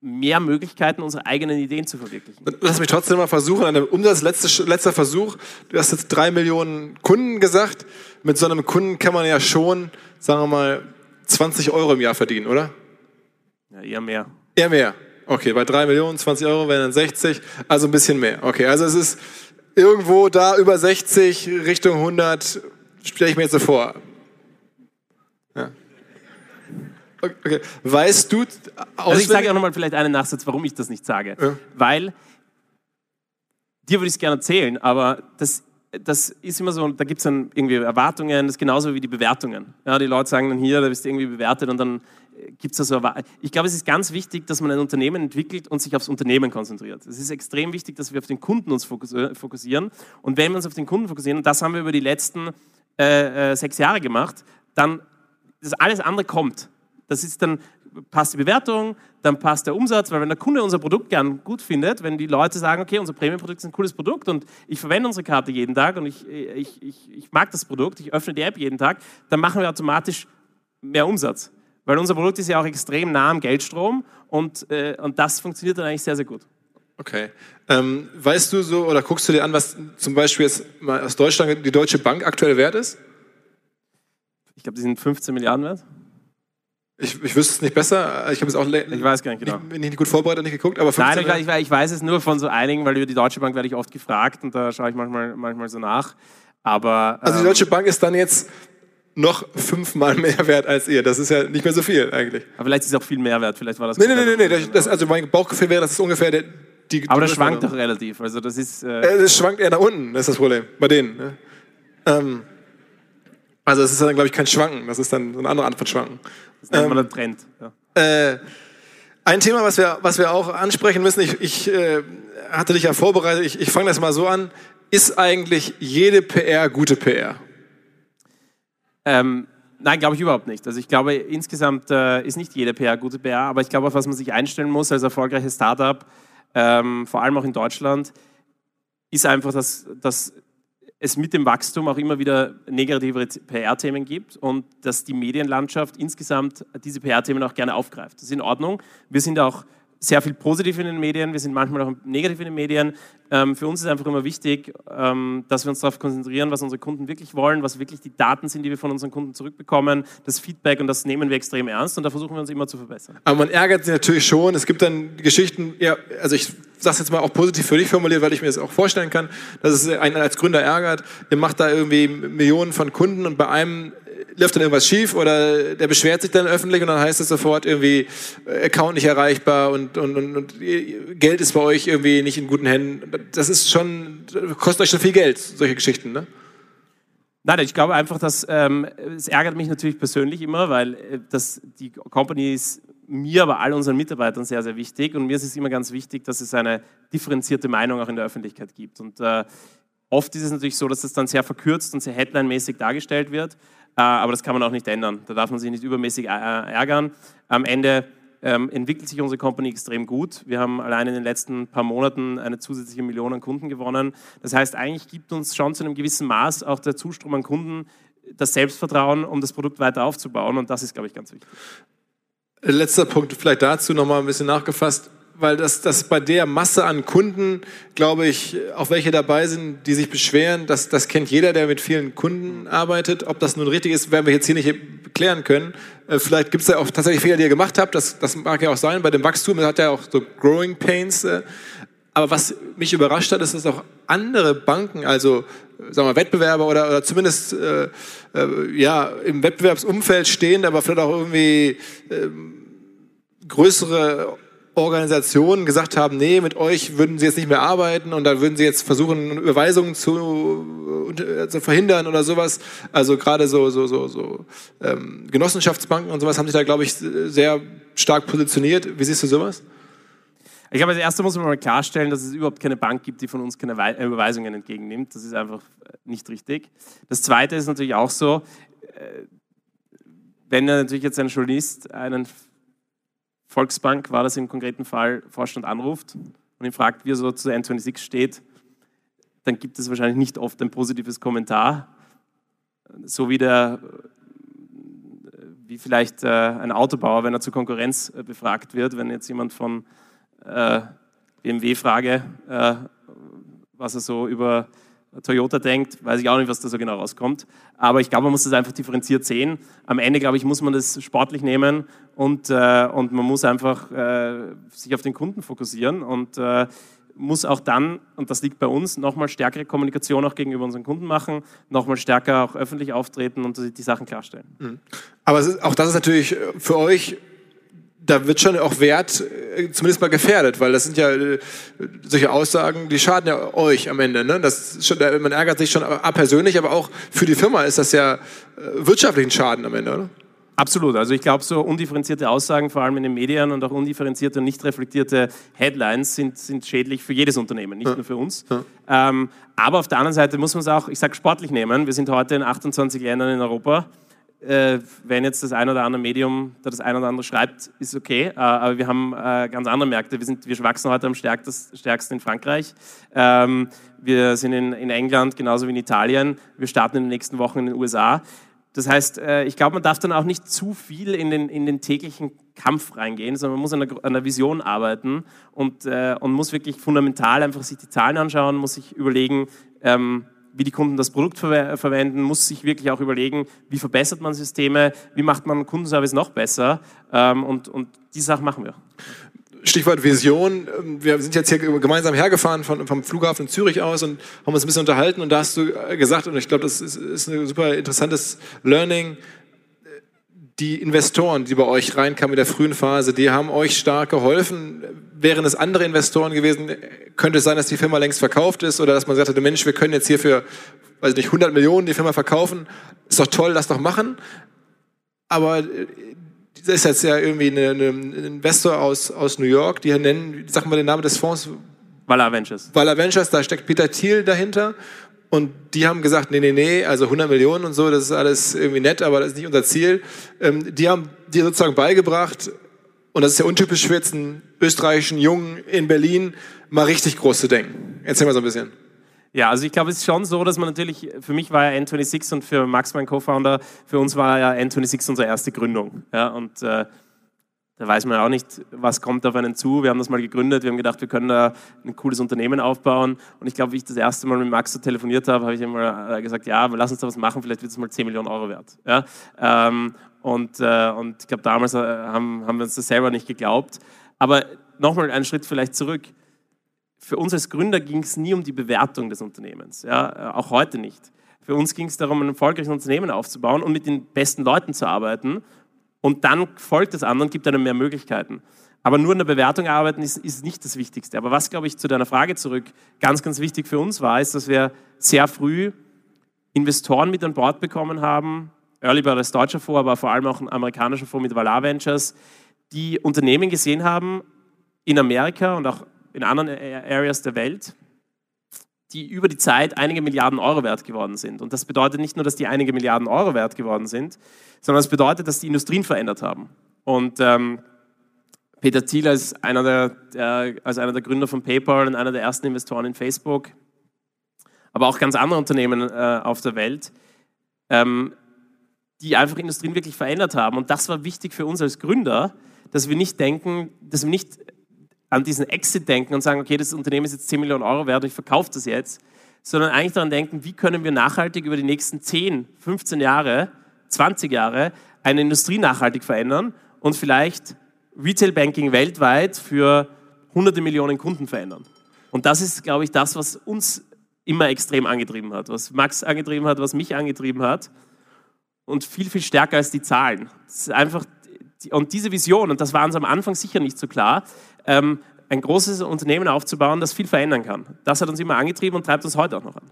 mehr Möglichkeiten, unsere eigenen Ideen zu verwirklichen. Lass mich trotzdem mal versuchen, ein Umsatz, letzter, letzter Versuch. Du hast jetzt drei Millionen Kunden gesagt. Mit so einem Kunden kann man ja schon, sagen wir mal, 20 Euro im Jahr verdienen, oder? Ja, eher mehr. Eher mehr. Okay, bei 3 Millionen, 20 Euro wären dann 60, also ein bisschen mehr. Okay, also es ist irgendwo da über 60, Richtung 100, stelle ich mir jetzt so vor. Ja. Okay. Weißt du Also ich sage auch nochmal vielleicht einen Nachsatz, warum ich das nicht sage. Ja. Weil, dir würde ich es gerne erzählen, aber das das ist immer so, da gibt es dann irgendwie Erwartungen, das ist genauso wie die Bewertungen. Ja, die Leute sagen dann hier, da bist du irgendwie bewertet und dann äh, gibt es da so Erwartungen. Ich glaube, es ist ganz wichtig, dass man ein Unternehmen entwickelt und sich aufs Unternehmen konzentriert. Es ist extrem wichtig, dass wir auf den Kunden uns äh, fokussieren. Und wenn wir uns auf den Kunden fokussieren, und das haben wir über die letzten äh, äh, sechs Jahre gemacht, dann das alles andere kommt. Das ist dann passt die Bewertung, dann passt der Umsatz, weil wenn der Kunde unser Produkt gern gut findet, wenn die Leute sagen, okay, unser Premium-Produkt ist ein cooles Produkt und ich verwende unsere Karte jeden Tag und ich, ich, ich, ich mag das Produkt, ich öffne die App jeden Tag, dann machen wir automatisch mehr Umsatz. Weil unser Produkt ist ja auch extrem nah am Geldstrom und, äh, und das funktioniert dann eigentlich sehr, sehr gut. Okay. Ähm, weißt du so oder guckst du dir an, was zum Beispiel jetzt mal aus Deutschland die Deutsche Bank aktuell wert ist? Ich glaube, die sind 15 Milliarden wert. Ich, ich wüsste es nicht besser. Ich habe es auch ich weiß gar nicht genau. Nicht, nicht gut vorbereitet, nicht geguckt, aber 15 Nein, ich, ich, weiß es nur von so einigen, weil über die Deutsche Bank werde ich oft gefragt und da schaue ich manchmal, manchmal so nach. Aber, also die Deutsche Bank ist dann jetzt noch fünfmal mehr wert als ihr. Das ist ja nicht mehr so viel eigentlich. Aber vielleicht ist es auch viel mehr wert. Vielleicht war das. Nee, nee, nee, nee. Das, das, also mein Bauchgefühl wäre, das ist ungefähr der, die. Aber das schwankt doch relativ. Also das ist. Äh, äh das schwankt eher nach unten. Das ist das Problem bei denen. Ne? Ähm, also das ist dann glaube ich kein Schwanken. Das ist dann so eine andere Art von Schwanken. Das nennt ähm, man dann Trend. Ja. Äh, ein Thema, was wir, was wir auch ansprechen müssen, ich, ich äh, hatte dich ja vorbereitet, ich, ich fange das mal so an. Ist eigentlich jede PR gute PR? Ähm, nein, glaube ich überhaupt nicht. Also ich glaube, insgesamt äh, ist nicht jede PR gute PR, aber ich glaube, auf was man sich einstellen muss als erfolgreiches Startup, ähm, vor allem auch in Deutschland, ist einfach, dass, dass es mit dem Wachstum auch immer wieder negative PR-Themen gibt und dass die Medienlandschaft insgesamt diese PR-Themen auch gerne aufgreift. Das ist in Ordnung. Wir sind auch sehr viel positiv in den Medien, wir sind manchmal auch negativ in den Medien. Ähm, für uns ist einfach immer wichtig, ähm, dass wir uns darauf konzentrieren, was unsere Kunden wirklich wollen, was wirklich die Daten sind, die wir von unseren Kunden zurückbekommen, das Feedback und das nehmen wir extrem ernst und da versuchen wir uns immer zu verbessern. Aber man ärgert sich natürlich schon. Es gibt dann Geschichten, ja, also ich sage es jetzt mal auch positiv für dich formuliert, weil ich mir das auch vorstellen kann, dass es einen als Gründer ärgert. Ihr macht da irgendwie Millionen von Kunden und bei einem läuft dann irgendwas schief oder der beschwert sich dann öffentlich und dann heißt es sofort irgendwie äh, Account nicht erreichbar und, und, und, und Geld ist bei euch irgendwie nicht in guten Händen. Das ist schon, kostet euch schon viel Geld, solche Geschichten, ne? Nein, ich glaube einfach, dass ähm, es ärgert mich natürlich persönlich immer, weil äh, das, die Company ist mir, aber all unseren Mitarbeitern sehr, sehr wichtig. Und mir ist es immer ganz wichtig, dass es eine differenzierte Meinung auch in der Öffentlichkeit gibt. Und äh, oft ist es natürlich so, dass es dann sehr verkürzt und sehr headline-mäßig dargestellt wird. Äh, aber das kann man auch nicht ändern. Da darf man sich nicht übermäßig ärgern. Am Ende ähm, entwickelt sich unsere Company extrem gut. Wir haben allein in den letzten paar Monaten eine zusätzliche Million an Kunden gewonnen. Das heißt, eigentlich gibt uns schon zu einem gewissen Maß auch der Zustrom an Kunden das Selbstvertrauen, um das Produkt weiter aufzubauen. Und das ist, glaube ich, ganz wichtig. Letzter Punkt vielleicht dazu nochmal ein bisschen nachgefasst weil das, das bei der Masse an Kunden, glaube ich, auch welche dabei sind, die sich beschweren, das, das kennt jeder, der mit vielen Kunden arbeitet. Ob das nun richtig ist, werden wir jetzt hier nicht klären können. Äh, vielleicht gibt es ja auch tatsächlich Fehler, die ihr gemacht habt. Das, das mag ja auch sein. Bei dem Wachstum hat ja auch so Growing Pains. Äh. Aber was mich überrascht hat, ist, dass auch andere Banken, also sagen wir Wettbewerber oder, oder zumindest äh, äh, ja, im Wettbewerbsumfeld stehen, aber vielleicht auch irgendwie äh, größere Organisationen gesagt haben, nee, mit euch würden sie jetzt nicht mehr arbeiten und da würden sie jetzt versuchen, Überweisungen zu, äh, zu verhindern oder sowas. Also gerade so, so, so, so ähm, Genossenschaftsbanken und sowas haben sich da, glaube ich, sehr stark positioniert. Wie siehst du sowas? Ich glaube, als erstes muss man mal klarstellen, dass es überhaupt keine Bank gibt, die von uns keine Überweisungen entgegennimmt. Das ist einfach äh, nicht richtig. Das Zweite ist natürlich auch so, äh, wenn natürlich jetzt ein Journalist einen Volksbank war das im konkreten Fall, Vorstand anruft und ihn fragt, wie er so zu N26 steht, dann gibt es wahrscheinlich nicht oft ein positives Kommentar. So wie der, wie vielleicht äh, ein Autobauer, wenn er zur Konkurrenz äh, befragt wird, wenn jetzt jemand von äh, BMW frage, was er so über Toyota denkt, weiß ich auch nicht, was da so genau rauskommt. Aber ich glaube, man muss das einfach differenziert sehen. Am Ende, glaube ich, muss man das sportlich nehmen und, äh, und man muss einfach äh, sich auf den Kunden fokussieren und äh, muss auch dann, und das liegt bei uns, nochmal stärkere Kommunikation auch gegenüber unseren Kunden machen, nochmal stärker auch öffentlich auftreten und die Sachen klarstellen. Mhm. Aber ist, auch das ist natürlich für euch da wird schon auch Wert äh, zumindest mal gefährdet, weil das sind ja äh, solche Aussagen, die schaden ja euch am Ende. Ne? Das schon, man ärgert sich schon persönlich, aber auch für die Firma ist das ja äh, wirtschaftlichen Schaden am Ende, oder? Absolut. Also ich glaube, so undifferenzierte Aussagen, vor allem in den Medien und auch undifferenzierte und nicht reflektierte Headlines sind, sind schädlich für jedes Unternehmen, nicht ja. nur für uns. Ja. Ähm, aber auf der anderen Seite muss man es auch, ich sage sportlich nehmen. Wir sind heute in 28 Ländern in Europa äh, wenn jetzt das ein oder andere Medium da das ein oder andere schreibt, ist okay. Äh, aber wir haben äh, ganz andere Märkte. Wir, sind, wir wachsen heute am stärksten in Frankreich. Ähm, wir sind in, in England genauso wie in Italien. Wir starten in den nächsten Wochen in den USA. Das heißt, äh, ich glaube, man darf dann auch nicht zu viel in den, in den täglichen Kampf reingehen, sondern man muss an der, an der Vision arbeiten und, äh, und muss wirklich fundamental einfach sich die Zahlen anschauen, muss sich überlegen, ähm, wie die Kunden das Produkt ver verwenden, muss sich wirklich auch überlegen, wie verbessert man Systeme, wie macht man Kundenservice noch besser ähm, und, und die Sachen machen wir. Stichwort Vision. Wir sind jetzt hier gemeinsam hergefahren von, vom Flughafen in Zürich aus und haben uns ein bisschen unterhalten und da hast du gesagt, und ich glaube, das ist, ist ein super interessantes Learning, die Investoren, die bei euch reinkamen in der frühen Phase, die haben euch stark geholfen. Wären es andere Investoren gewesen, könnte es sein, dass die Firma längst verkauft ist oder dass man sagt, Mensch, wir können jetzt hier für, weiß nicht, 100 Millionen die Firma verkaufen. Ist doch toll, lass doch machen. Aber äh, das ist jetzt ja irgendwie ein Investor aus, aus New York, die nennen, sagen wir den Namen des Fonds? Valar Ventures. Valar Ventures, da steckt Peter Thiel dahinter. Und die haben gesagt, nee, nee, nee, also 100 Millionen und so, das ist alles irgendwie nett, aber das ist nicht unser Ziel. Ähm, die haben dir sozusagen beigebracht, und das ist ja untypisch für jetzt einen österreichischen Jungen in Berlin, mal richtig groß zu denken. Erzähl mal so ein bisschen. Ja, also ich glaube, es ist schon so, dass man natürlich, für mich war ja N26 und für Max, mein Co-Founder, für uns war ja N26 unsere erste Gründung. Ja, und äh, da weiß man auch nicht, was kommt auf einen zu. Wir haben das mal gegründet, wir haben gedacht, wir können da ein cooles Unternehmen aufbauen. Und ich glaube, wie ich das erste Mal mit Max so telefoniert habe, habe ich immer äh, gesagt, ja, lass uns da was machen, vielleicht wird es mal 10 Millionen Euro wert. Ja? Ähm, und, äh, und ich glaube, damals äh, haben, haben wir uns das selber nicht geglaubt. Aber nochmal einen Schritt vielleicht zurück. Für uns als Gründer ging es nie um die Bewertung des Unternehmens, ja? Auch heute nicht. Für uns ging es darum, ein erfolgreiches Unternehmen aufzubauen und mit den besten Leuten zu arbeiten und dann folgt das andere und gibt einem mehr Möglichkeiten. Aber nur in der Bewertung arbeiten ist, ist nicht das Wichtigste. Aber was, glaube ich, zu deiner Frage zurück ganz, ganz wichtig für uns war, ist, dass wir sehr früh Investoren mit an Bord bekommen haben, Early Bird als deutscher Fonds, aber vor allem auch ein amerikanischer Fonds mit Valar Ventures, die Unternehmen gesehen haben in Amerika und auch in anderen Areas der Welt, die über die Zeit einige Milliarden Euro wert geworden sind. Und das bedeutet nicht nur, dass die einige Milliarden Euro wert geworden sind, sondern es bedeutet, dass die Industrien verändert haben. Und ähm, Peter Thiel als einer, der, der, als einer der Gründer von PayPal und einer der ersten Investoren in Facebook, aber auch ganz andere Unternehmen äh, auf der Welt, ähm, die einfach Industrien wirklich verändert haben. Und das war wichtig für uns als Gründer, dass wir nicht denken, dass wir nicht an diesen Exit denken und sagen, okay, das Unternehmen ist jetzt 10 Millionen Euro wert, ich verkaufe das jetzt, sondern eigentlich daran denken, wie können wir nachhaltig über die nächsten 10, 15 Jahre, 20 Jahre eine Industrie nachhaltig verändern und vielleicht Retail Banking weltweit für hunderte Millionen Kunden verändern. Und das ist, glaube ich, das, was uns immer extrem angetrieben hat, was Max angetrieben hat, was mich angetrieben hat und viel, viel stärker als die Zahlen. Das ist einfach, und diese Vision, und das war uns am Anfang sicher nicht so klar, ähm, ein großes Unternehmen aufzubauen, das viel verändern kann. Das hat uns immer angetrieben und treibt uns heute auch noch an.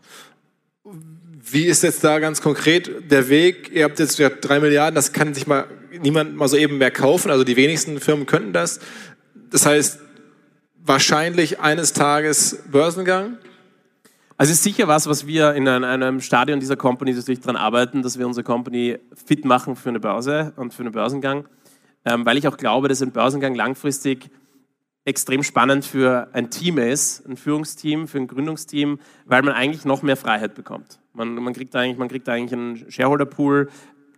Wie ist jetzt da ganz konkret der Weg? Ihr habt jetzt ja drei Milliarden, das kann sich mal niemand mal so eben mehr kaufen. Also die wenigsten Firmen könnten das. Das heißt, wahrscheinlich eines Tages Börsengang? Also es ist sicher was, was wir in einem Stadion dieser Company natürlich daran arbeiten, dass wir unsere Company fit machen für eine Börse und für einen Börsengang, ähm, weil ich auch glaube, dass ein Börsengang langfristig extrem spannend für ein Team ist, ein Führungsteam, für ein Gründungsteam, weil man eigentlich noch mehr Freiheit bekommt. Man, man, kriegt, eigentlich, man kriegt eigentlich einen Shareholder-Pool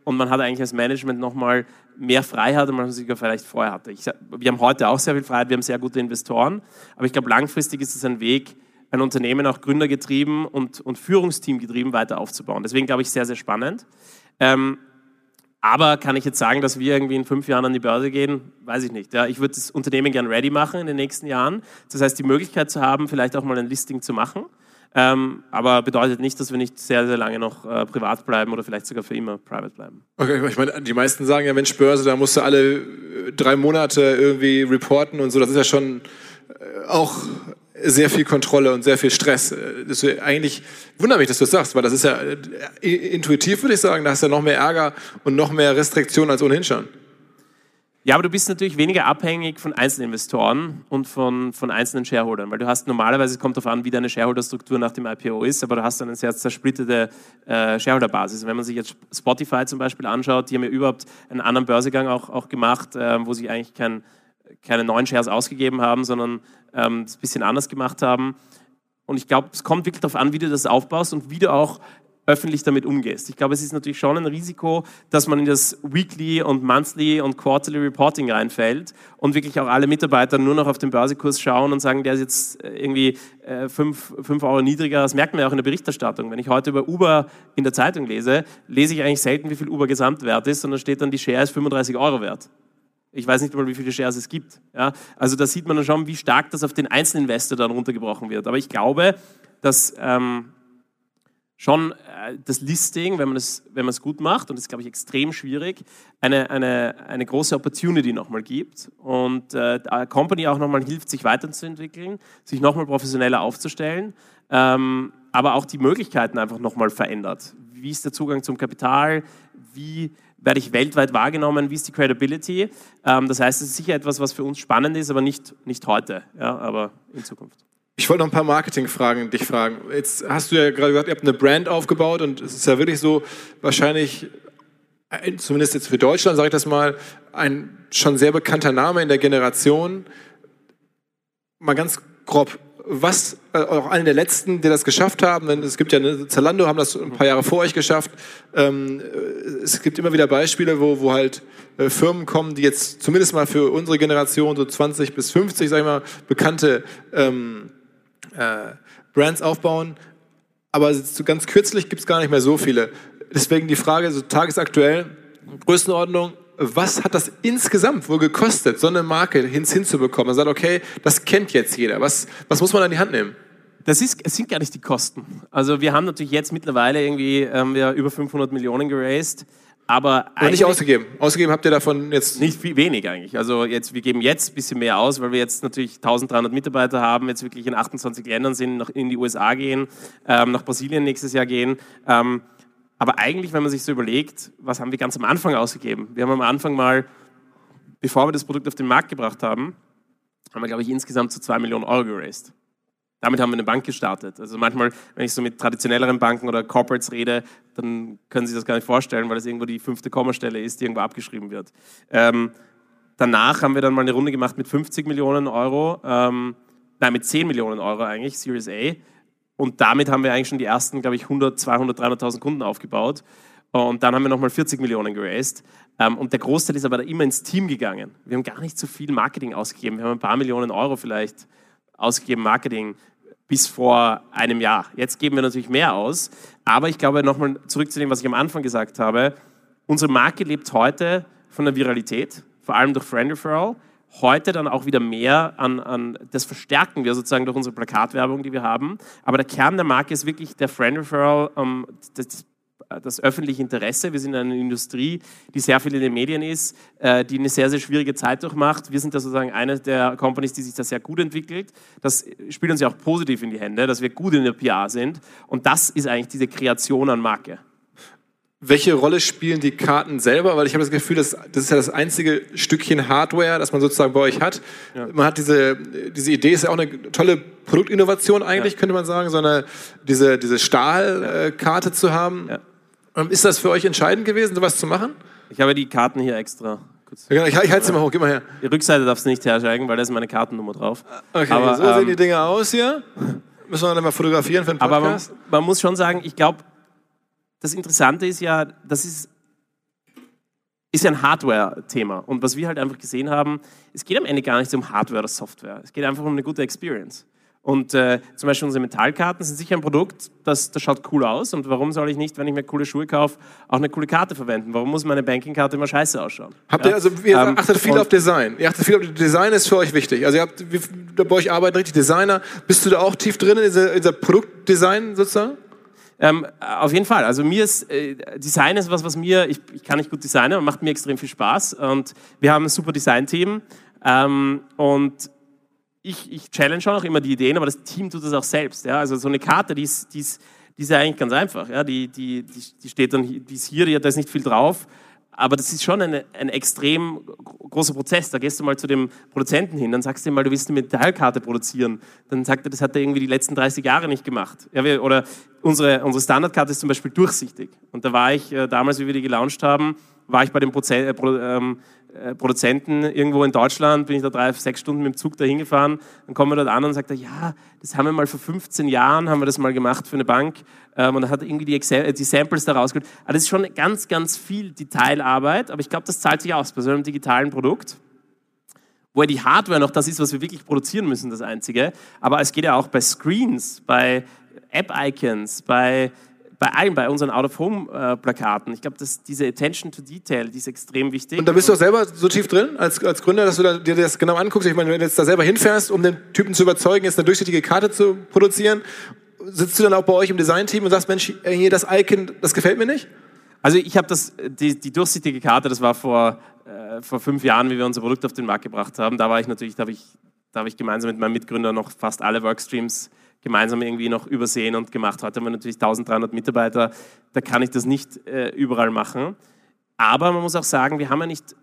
und man hat eigentlich als Management nochmal mehr Freiheit, als man sogar vielleicht vorher hatte. Ich, wir haben heute auch sehr viel Freiheit, wir haben sehr gute Investoren, aber ich glaube, langfristig ist es ein Weg, ein Unternehmen auch gründergetrieben und, und Führungsteam getrieben weiter aufzubauen. Deswegen glaube ich sehr, sehr spannend. Ähm, aber kann ich jetzt sagen, dass wir irgendwie in fünf Jahren an die Börse gehen? Weiß ich nicht. Ja, ich würde das Unternehmen gern ready machen in den nächsten Jahren. Das heißt, die Möglichkeit zu haben, vielleicht auch mal ein Listing zu machen. Ähm, aber bedeutet nicht, dass wir nicht sehr, sehr lange noch äh, privat bleiben oder vielleicht sogar für immer private bleiben. Okay, ich meine, die meisten sagen ja, Mensch, Börse, da musst du alle äh, drei Monate irgendwie reporten und so. Das ist ja schon äh, auch sehr viel Kontrolle und sehr viel Stress. Das eigentlich wundert mich, dass du das sagst, weil das ist ja äh, intuitiv, würde ich sagen, da hast du ja noch mehr Ärger und noch mehr Restriktionen als ohnehin schon. Ja, aber du bist natürlich weniger abhängig von Einzelinvestoren und von, von einzelnen Shareholdern, weil du hast normalerweise, es kommt darauf an, wie deine Shareholder-Struktur nach dem IPO ist, aber du hast dann eine sehr zersplittete äh, Shareholder-Basis. Wenn man sich jetzt Spotify zum Beispiel anschaut, die haben ja überhaupt einen anderen Börsegang auch, auch gemacht, äh, wo sie eigentlich kein, keine neuen Shares ausgegeben haben, sondern ähm, das ein bisschen anders gemacht haben. Und ich glaube, es kommt wirklich darauf an, wie du das aufbaust und wie du auch öffentlich damit umgehst. Ich glaube, es ist natürlich schon ein Risiko, dass man in das Weekly und Monthly und Quarterly Reporting reinfällt und wirklich auch alle Mitarbeiter nur noch auf den Börsekurs schauen und sagen, der ist jetzt äh, irgendwie 5 äh, Euro niedriger. Das merkt man ja auch in der Berichterstattung. Wenn ich heute über Uber in der Zeitung lese, lese ich eigentlich selten, wie viel Uber Gesamtwert ist, sondern steht dann, die Share ist 35 Euro wert. Ich weiß nicht mal, wie viele Shares es gibt. Ja? Also da sieht man dann schon, wie stark das auf den Einzelinvestor dann runtergebrochen wird. Aber ich glaube, dass ähm, schon äh, das Listing, wenn man es, wenn man es gut macht, und das ist, glaube ich, extrem schwierig, eine, eine, eine große Opportunity nochmal gibt und äh, der Company auch nochmal hilft, sich weiterzuentwickeln, sich nochmal professioneller aufzustellen, ähm, aber auch die Möglichkeiten einfach nochmal verändert. Wie ist der Zugang zum Kapital? Wie werde ich weltweit wahrgenommen? Wie ist die Credibility? Ähm, das heißt, es ist sicher etwas, was für uns spannend ist, aber nicht, nicht heute, ja, aber in Zukunft. Ich wollte noch ein paar Marketingfragen dich fragen. Jetzt hast du ja gerade gesagt, ihr habt eine Brand aufgebaut und es ist ja wirklich so, wahrscheinlich, zumindest jetzt für Deutschland, sage ich das mal, ein schon sehr bekannter Name in der Generation. Mal ganz grob, was, äh, auch eine der letzten, die das geschafft haben, denn es gibt ja, ne, Zalando haben das ein paar Jahre vor euch geschafft. Ähm, es gibt immer wieder Beispiele, wo, wo halt äh, Firmen kommen, die jetzt zumindest mal für unsere Generation, so 20 bis 50, sag ich mal, bekannte ähm, äh, Brands aufbauen. Aber ganz kürzlich gibt es gar nicht mehr so viele. Deswegen die Frage, so tagesaktuell, Größenordnung, was hat das insgesamt wohl gekostet, so eine Marke hin, hinzubekommen? Man sagt, okay, das kennt jetzt jeder. Was, was muss man an die Hand nehmen? Das ist, es sind gar nicht die Kosten. Also wir haben natürlich jetzt mittlerweile irgendwie ähm, wir über 500 Millionen geraced. Aber eigentlich nicht ausgegeben. Ausgegeben habt ihr davon jetzt? Nicht viel wenig eigentlich. Also jetzt, wir geben jetzt ein bisschen mehr aus, weil wir jetzt natürlich 1300 Mitarbeiter haben, jetzt wirklich in 28 Ländern sind, noch in die USA gehen, ähm, nach Brasilien nächstes Jahr gehen. Ähm, aber eigentlich, wenn man sich so überlegt, was haben wir ganz am Anfang ausgegeben? Wir haben am Anfang mal, bevor wir das Produkt auf den Markt gebracht haben, haben wir, glaube ich, insgesamt zu 2 Millionen Euro geraced. Damit haben wir eine Bank gestartet. Also manchmal, wenn ich so mit traditionelleren Banken oder Corporates rede, dann können Sie sich das gar nicht vorstellen, weil das irgendwo die fünfte Kommastelle ist, die irgendwo abgeschrieben wird. Ähm, danach haben wir dann mal eine Runde gemacht mit 50 Millionen Euro, ähm, nein, mit 10 Millionen Euro eigentlich, Series A. Und damit haben wir eigentlich schon die ersten, glaube ich, 100, 200, 300.000 Kunden aufgebaut. Und dann haben wir nochmal 40 Millionen geraced. Ähm, und der Großteil ist aber immer ins Team gegangen. Wir haben gar nicht so viel Marketing ausgegeben. Wir haben ein paar Millionen Euro vielleicht ausgegeben Marketing bis vor einem Jahr. Jetzt geben wir natürlich mehr aus. Aber ich glaube, nochmal zurück zu dem, was ich am Anfang gesagt habe. Unsere Marke lebt heute von der Viralität, vor allem durch Friend Referral. Heute dann auch wieder mehr an, an, das verstärken wir sozusagen durch unsere Plakatwerbung, die wir haben. Aber der Kern der Marke ist wirklich der Friend Referral, um, das, das öffentliche Interesse. Wir sind eine Industrie, die sehr viel in den Medien ist, äh, die eine sehr, sehr schwierige Zeit durchmacht. Wir sind da sozusagen eine der Companies, die sich da sehr gut entwickelt. Das spielt uns ja auch positiv in die Hände, dass wir gut in der PR sind. Und das ist eigentlich diese Kreation an Marke. Welche Rolle spielen die Karten selber? Weil ich habe das Gefühl, dass, das ist ja das einzige Stückchen Hardware, das man sozusagen bei euch hat. Ja. Man hat diese, diese Idee, ist ja auch eine tolle Produktinnovation eigentlich, ja. könnte man sagen, so eine, diese, diese Stahlkarte zu haben. Ähm, ist das für euch entscheidend gewesen, sowas zu machen? Ich habe die Karten hier extra. Ja, ich, ich halte sie mal hoch, gib mal her. Die Rückseite darfst du nicht hersteigen, weil da ist meine Kartennummer drauf. Okay, aber, so sehen ähm, die Dinge aus hier. Müssen wir dann mal fotografieren für den Podcast. Aber man, man muss schon sagen, ich glaube, das Interessante ist ja, das ist, ist ja ein Hardware-Thema. Und was wir halt einfach gesehen haben, es geht am Ende gar nicht um Hardware oder Software. Es geht einfach um eine gute Experience. Und äh, zum Beispiel unsere Metallkarten sind sicher ein Produkt, das, das schaut cool aus. Und warum soll ich nicht, wenn ich mir coole Schuhe kaufe, auch eine coole Karte verwenden? Warum muss meine Bankingkarte immer scheiße ausschauen? Habt ja? ihr also, ihr ähm, achtet viel auf Design. Ihr achtet viel auf Design ist für euch wichtig. Also ihr habt, bei euch arbeiten richtig Designer. Bist du da auch tief drin in dieser, in dieser Produktdesign sozusagen? Ähm, auf jeden Fall. Also mir ist äh, Design ist was, was mir ich, ich kann nicht gut designen, aber macht mir extrem viel Spaß. Und wir haben ein super Design-Team ähm, und ich, ich challenge schon auch immer die Ideen, aber das Team tut das auch selbst. Ja? Also so eine Karte, die ist, die ist, die ist ja eigentlich ganz einfach. Ja? Die, die, die, die steht dann, die ist hier, da ist nicht viel drauf. Aber das ist schon eine, ein extrem großer Prozess. Da gehst du mal zu dem Produzenten hin, dann sagst du ihm mal, du willst eine Metallkarte produzieren. Dann sagt er, das hat er irgendwie die letzten 30 Jahre nicht gemacht. Ja, wir, oder unsere, unsere Standardkarte ist zum Beispiel durchsichtig. Und da war ich äh, damals, wie wir die gelauncht haben, war ich bei dem Proze äh, ähm, äh, Produzenten irgendwo in Deutschland, bin ich da drei, sechs Stunden mit dem Zug dahin gefahren, dann kommen wir dort an und sagt er, ja, das haben wir mal vor 15 Jahren, haben wir das mal gemacht für eine Bank ähm, und er hat irgendwie die, Excel, die Samples da rausgeholt. Aber das ist schon ganz, ganz viel Detailarbeit, aber ich glaube, das zahlt sich aus bei so einem digitalen Produkt wo ja die Hardware noch das ist, was wir wirklich produzieren müssen, das Einzige. Aber es geht ja auch bei Screens, bei App-Icons, bei bei allen, bei unseren Out-of-Home-Plakaten. Ich glaube, diese Attention to Detail, die ist extrem wichtig. Und da bist du auch selber so tief drin als, als Gründer, dass du da, dir das genau anguckst. Ich meine, wenn du jetzt da selber hinfährst, um den Typen zu überzeugen, jetzt eine durchsichtige Karte zu produzieren, sitzt du dann auch bei euch im Design-Team und sagst, Mensch, hier das Icon, das gefällt mir nicht? Also ich habe das, die, die, durchsichtige Karte, das war vor, äh, vor fünf Jahren, wie wir unser Produkt auf den Markt gebracht haben. Da war ich natürlich, da habe ich, da hab ich gemeinsam mit meinem Mitgründer noch fast alle Workstreams gemeinsam irgendwie noch übersehen und gemacht. Heute haben wir natürlich 1300 Mitarbeiter, da kann ich das nicht äh, überall machen. Aber man muss auch sagen, wir haben ja nicht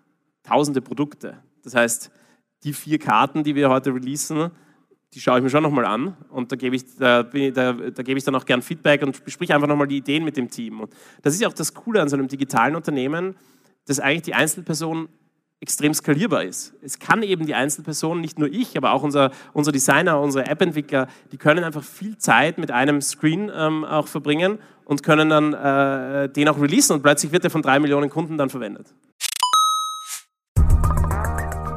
tausende Produkte. Das heißt, die vier Karten, die wir heute releasen, die schaue ich mir schon nochmal an und da gebe ich, da, da, da gebe ich dann auch gern Feedback und bespreche einfach nochmal die Ideen mit dem Team. Und das ist ja auch das Coole an so einem digitalen Unternehmen, dass eigentlich die Einzelperson extrem skalierbar ist. Es kann eben die Einzelperson, nicht nur ich, aber auch unser, unser Designer, unsere App-Entwickler, die können einfach viel Zeit mit einem Screen ähm, auch verbringen und können dann äh, den auch releasen und plötzlich wird er von drei Millionen Kunden dann verwendet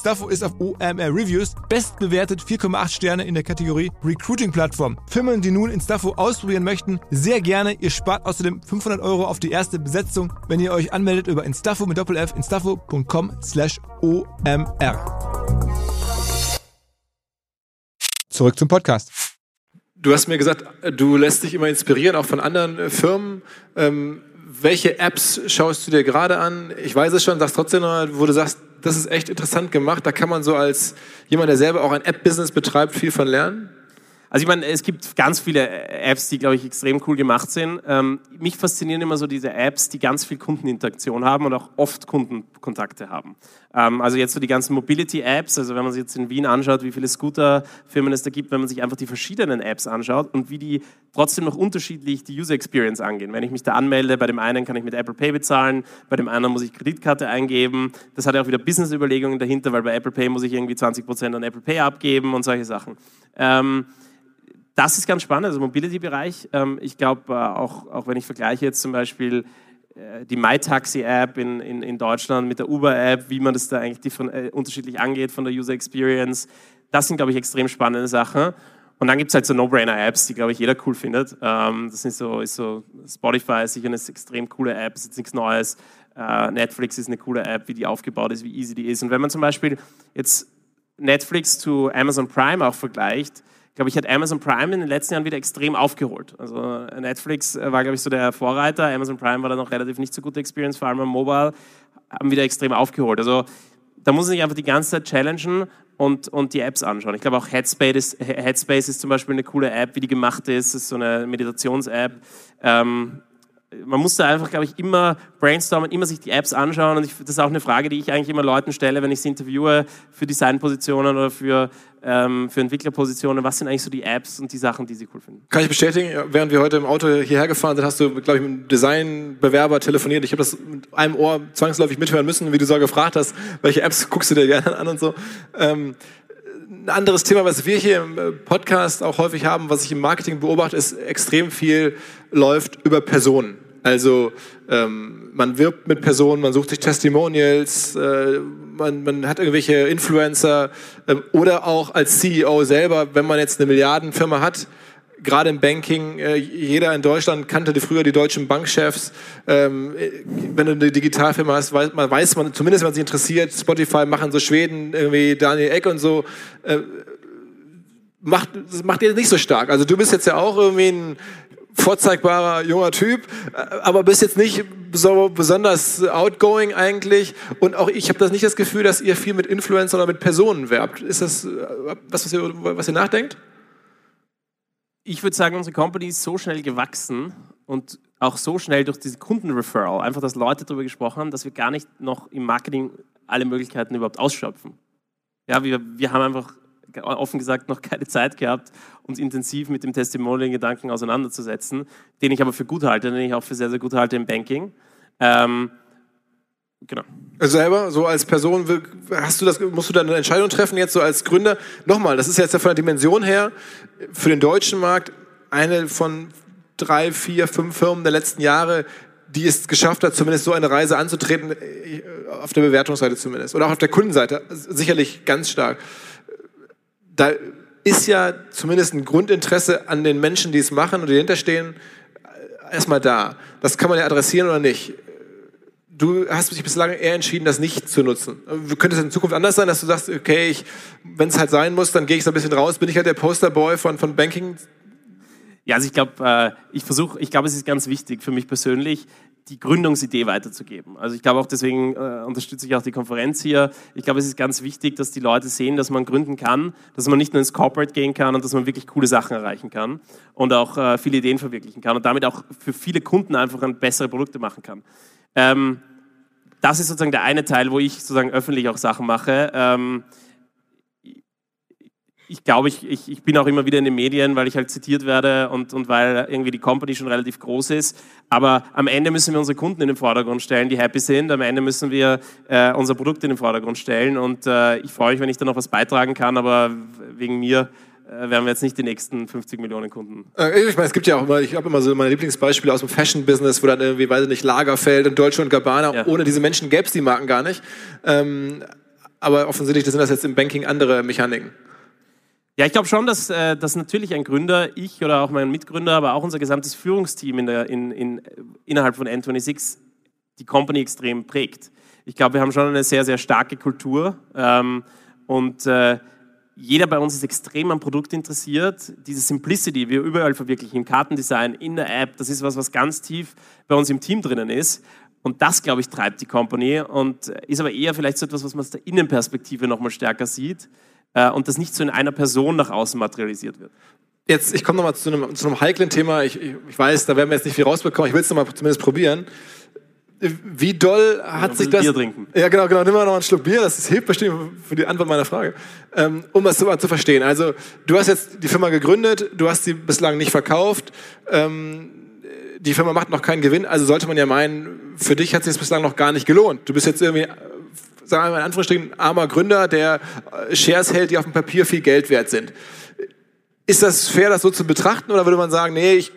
Instafo ist auf OMR Reviews bestbewertet 4,8 Sterne in der Kategorie Recruiting Plattform. Firmen, die nun Instafo ausprobieren möchten, sehr gerne. Ihr spart außerdem 500 Euro auf die erste Besetzung, wenn ihr euch anmeldet über Instafo mit Doppel-F, instafo.com slash OMR. Zurück zum Podcast. Du hast mir gesagt, du lässt dich immer inspirieren, auch von anderen Firmen. Ähm, welche Apps schaust du dir gerade an? Ich weiß es schon, sagst trotzdem noch, wo du sagst, das ist echt interessant gemacht. Da kann man so als jemand, der selber auch ein App-Business betreibt, viel von lernen. Also ich meine, es gibt ganz viele Apps, die, glaube ich, extrem cool gemacht sind. Ähm, mich faszinieren immer so diese Apps, die ganz viel Kundeninteraktion haben und auch oft Kundenkontakte haben. Ähm, also jetzt so die ganzen Mobility-Apps, also wenn man sich jetzt in Wien anschaut, wie viele Scooter-Firmen es da gibt, wenn man sich einfach die verschiedenen Apps anschaut und wie die trotzdem noch unterschiedlich die User Experience angehen. Wenn ich mich da anmelde, bei dem einen kann ich mit Apple Pay bezahlen, bei dem anderen muss ich Kreditkarte eingeben. Das hat ja auch wieder Business-Überlegungen dahinter, weil bei Apple Pay muss ich irgendwie 20% an Apple Pay abgeben und solche Sachen. Ähm, das ist ganz spannend, also Mobility-Bereich. Ähm, ich glaube, äh, auch, auch wenn ich vergleiche jetzt zum Beispiel äh, die MyTaxi-App in, in, in Deutschland mit der Uber-App, wie man das da eigentlich äh, unterschiedlich angeht von der User Experience, das sind, glaube ich, extrem spannende Sachen. Und dann gibt es halt so No-Brainer-Apps, die, glaube ich, jeder cool findet. Ähm, das ist so, ist so Spotify ist sicher eine extrem coole App, ist jetzt nichts Neues. Netflix ist eine coole App, wie die aufgebaut ist, wie easy die ist. Und wenn man zum Beispiel jetzt Netflix zu Amazon Prime auch vergleicht, glaube ich, hat Amazon Prime in den letzten Jahren wieder extrem aufgeholt. Also Netflix war, glaube ich, so der Vorreiter. Amazon Prime war da noch relativ nicht so gute Experience, vor allem am Mobile, haben wieder extrem aufgeholt. Also da muss man sich einfach die ganze Zeit challengen und, und die Apps anschauen. Ich glaube auch Headspace ist, Headspace ist zum Beispiel eine coole App, wie die gemacht ist. Das ist so eine Meditations-App. Ähm, man muss da einfach, glaube ich, immer brainstormen, immer sich die Apps anschauen. Und ich, das ist auch eine Frage, die ich eigentlich immer Leuten stelle, wenn ich sie interviewe für Designpositionen oder für, ähm, für Entwicklerpositionen. Was sind eigentlich so die Apps und die Sachen, die sie cool finden? Kann ich bestätigen, während wir heute im Auto hierher gefahren sind, hast du, glaube ich, mit einem Designbewerber telefoniert. Ich habe das mit einem Ohr zwangsläufig mithören müssen, wie du so gefragt hast, welche Apps guckst du dir gerne an und so. Ähm, ein anderes Thema, was wir hier im äh, Podcast auch häufig haben, was ich im Marketing beobachte, ist extrem viel läuft über Personen. Also ähm, man wirbt mit Personen, man sucht sich Testimonials, äh, man, man hat irgendwelche Influencer äh, oder auch als CEO selber, wenn man jetzt eine Milliardenfirma hat, gerade im Banking, äh, jeder in Deutschland kannte früher die deutschen Bankchefs. Ähm, wenn du eine Digitalfirma hast, weiß man, weiß man, zumindest wenn man sich interessiert, Spotify machen so Schweden, irgendwie Daniel Eck und so. Äh, macht, das macht ihr nicht so stark. Also du bist jetzt ja auch irgendwie ein vorzeigbarer junger Typ, äh, aber bist jetzt nicht so besonders outgoing eigentlich. Und auch ich habe das nicht das Gefühl, dass ihr viel mit Influencern oder mit Personen werbt. Ist das was, was ihr, was ihr nachdenkt? Ich würde sagen, unsere Company ist so schnell gewachsen und auch so schnell durch diese Kundenreferral, einfach, dass Leute darüber gesprochen haben, dass wir gar nicht noch im Marketing alle Möglichkeiten überhaupt ausschöpfen. Ja, wir, wir haben einfach offen gesagt noch keine Zeit gehabt, uns intensiv mit dem Testimonial-Gedanken auseinanderzusetzen, den ich aber für gut halte, den ich auch für sehr, sehr gut halte im Banking. Ähm, Genau. Also selber, so als Person, hast du das, musst du da eine Entscheidung treffen jetzt so als Gründer? Nochmal, das ist jetzt ja von der Dimension her für den deutschen Markt eine von drei, vier, fünf Firmen der letzten Jahre, die es geschafft hat, zumindest so eine Reise anzutreten, äh, auf der Bewertungsseite zumindest. Oder auch auf der Kundenseite, sicherlich ganz stark. Da ist ja zumindest ein Grundinteresse an den Menschen, die es machen und die dahinterstehen, erstmal da. Das kann man ja adressieren oder nicht du hast dich bislang eher entschieden, das nicht zu nutzen. Könnte es in Zukunft anders sein, dass du sagst, okay, wenn es halt sein muss, dann gehe ich so ein bisschen raus, bin ich halt der Posterboy von, von Banking? Ja, also ich glaube, äh, ich versuche, ich glaube, es ist ganz wichtig für mich persönlich, die Gründungsidee weiterzugeben. Also ich glaube auch deswegen äh, unterstütze ich auch die Konferenz hier. Ich glaube, es ist ganz wichtig, dass die Leute sehen, dass man gründen kann, dass man nicht nur ins Corporate gehen kann und dass man wirklich coole Sachen erreichen kann und auch äh, viele Ideen verwirklichen kann und damit auch für viele Kunden einfach bessere Produkte machen kann. Ähm, das ist sozusagen der eine Teil, wo ich sozusagen öffentlich auch Sachen mache. Ähm, ich glaube, ich, ich, ich, bin auch immer wieder in den Medien, weil ich halt zitiert werde und, und weil irgendwie die Company schon relativ groß ist. Aber am Ende müssen wir unsere Kunden in den Vordergrund stellen, die happy sind. Am Ende müssen wir äh, unser Produkt in den Vordergrund stellen. Und äh, ich freue mich, wenn ich da noch was beitragen kann, aber wegen mir äh, werden wir jetzt nicht die nächsten 50 Millionen Kunden. Äh, ich meine, es gibt ja auch immer, ich habe immer so meine Lieblingsbeispiele aus dem Fashion-Business, wo dann irgendwie, weiß ich nicht, Lagerfeld und Deutsche und Gabbana, ja. ohne diese Menschen gäbe es die Marken gar nicht. Ähm, aber offensichtlich sind das jetzt im Banking andere Mechaniken. Ja, ich glaube schon, dass, äh, dass natürlich ein Gründer, ich oder auch mein Mitgründer, aber auch unser gesamtes Führungsteam in der, in, in, innerhalb von N26 die Company extrem prägt. Ich glaube, wir haben schon eine sehr, sehr starke Kultur ähm, und äh, jeder bei uns ist extrem am Produkt interessiert. Diese Simplicity, wir überall verwirklichen, im Kartendesign, in der App, das ist was, was ganz tief bei uns im Team drinnen ist. Und das, glaube ich, treibt die Company und ist aber eher vielleicht so etwas, was man aus der Innenperspektive nochmal stärker sieht äh, und das nicht so in einer Person nach außen materialisiert wird. Jetzt, ich komme nochmal zu einem, zu einem heiklen Thema. Ich, ich, ich, weiß, da werden wir jetzt nicht viel rausbekommen. Ich will es nochmal zumindest probieren. Wie doll hat ja, sich das. Bier trinken. Ja, genau, genau. Nimm mal noch einen Schluck Bier. Das hilft bestimmt für die Antwort meiner Frage. Ähm, um das zu, zu verstehen. Also, du hast jetzt die Firma gegründet, du hast sie bislang nicht verkauft. Ähm, die Firma macht noch keinen Gewinn, also sollte man ja meinen, für dich hat es sich bislang noch gar nicht gelohnt. Du bist jetzt irgendwie, sagen wir mal in Anführungsstrichen, ein armer Gründer, der äh, Shares hält, die auf dem Papier viel Geld wert sind. Ist das fair, das so zu betrachten, oder würde man sagen, nee, ich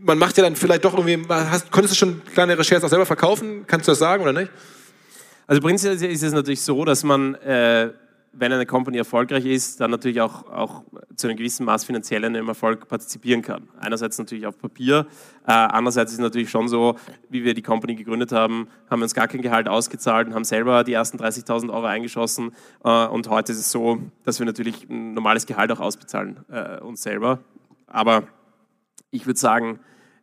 man macht ja dann vielleicht doch irgendwie, hast, konntest du schon kleine Shares auch selber verkaufen? Kannst du das sagen oder nicht? Also prinzipiell ist es natürlich so, dass man, äh, wenn eine Company erfolgreich ist, dann natürlich auch, auch zu einem gewissen Maß finanziell an dem Erfolg partizipieren kann. Einerseits natürlich auf Papier, äh, andererseits ist es natürlich schon so, wie wir die Company gegründet haben, haben wir uns gar kein Gehalt ausgezahlt und haben selber die ersten 30.000 Euro eingeschossen. Äh, und heute ist es so, dass wir natürlich ein normales Gehalt auch ausbezahlen, äh, uns selber. Aber ich würde sagen,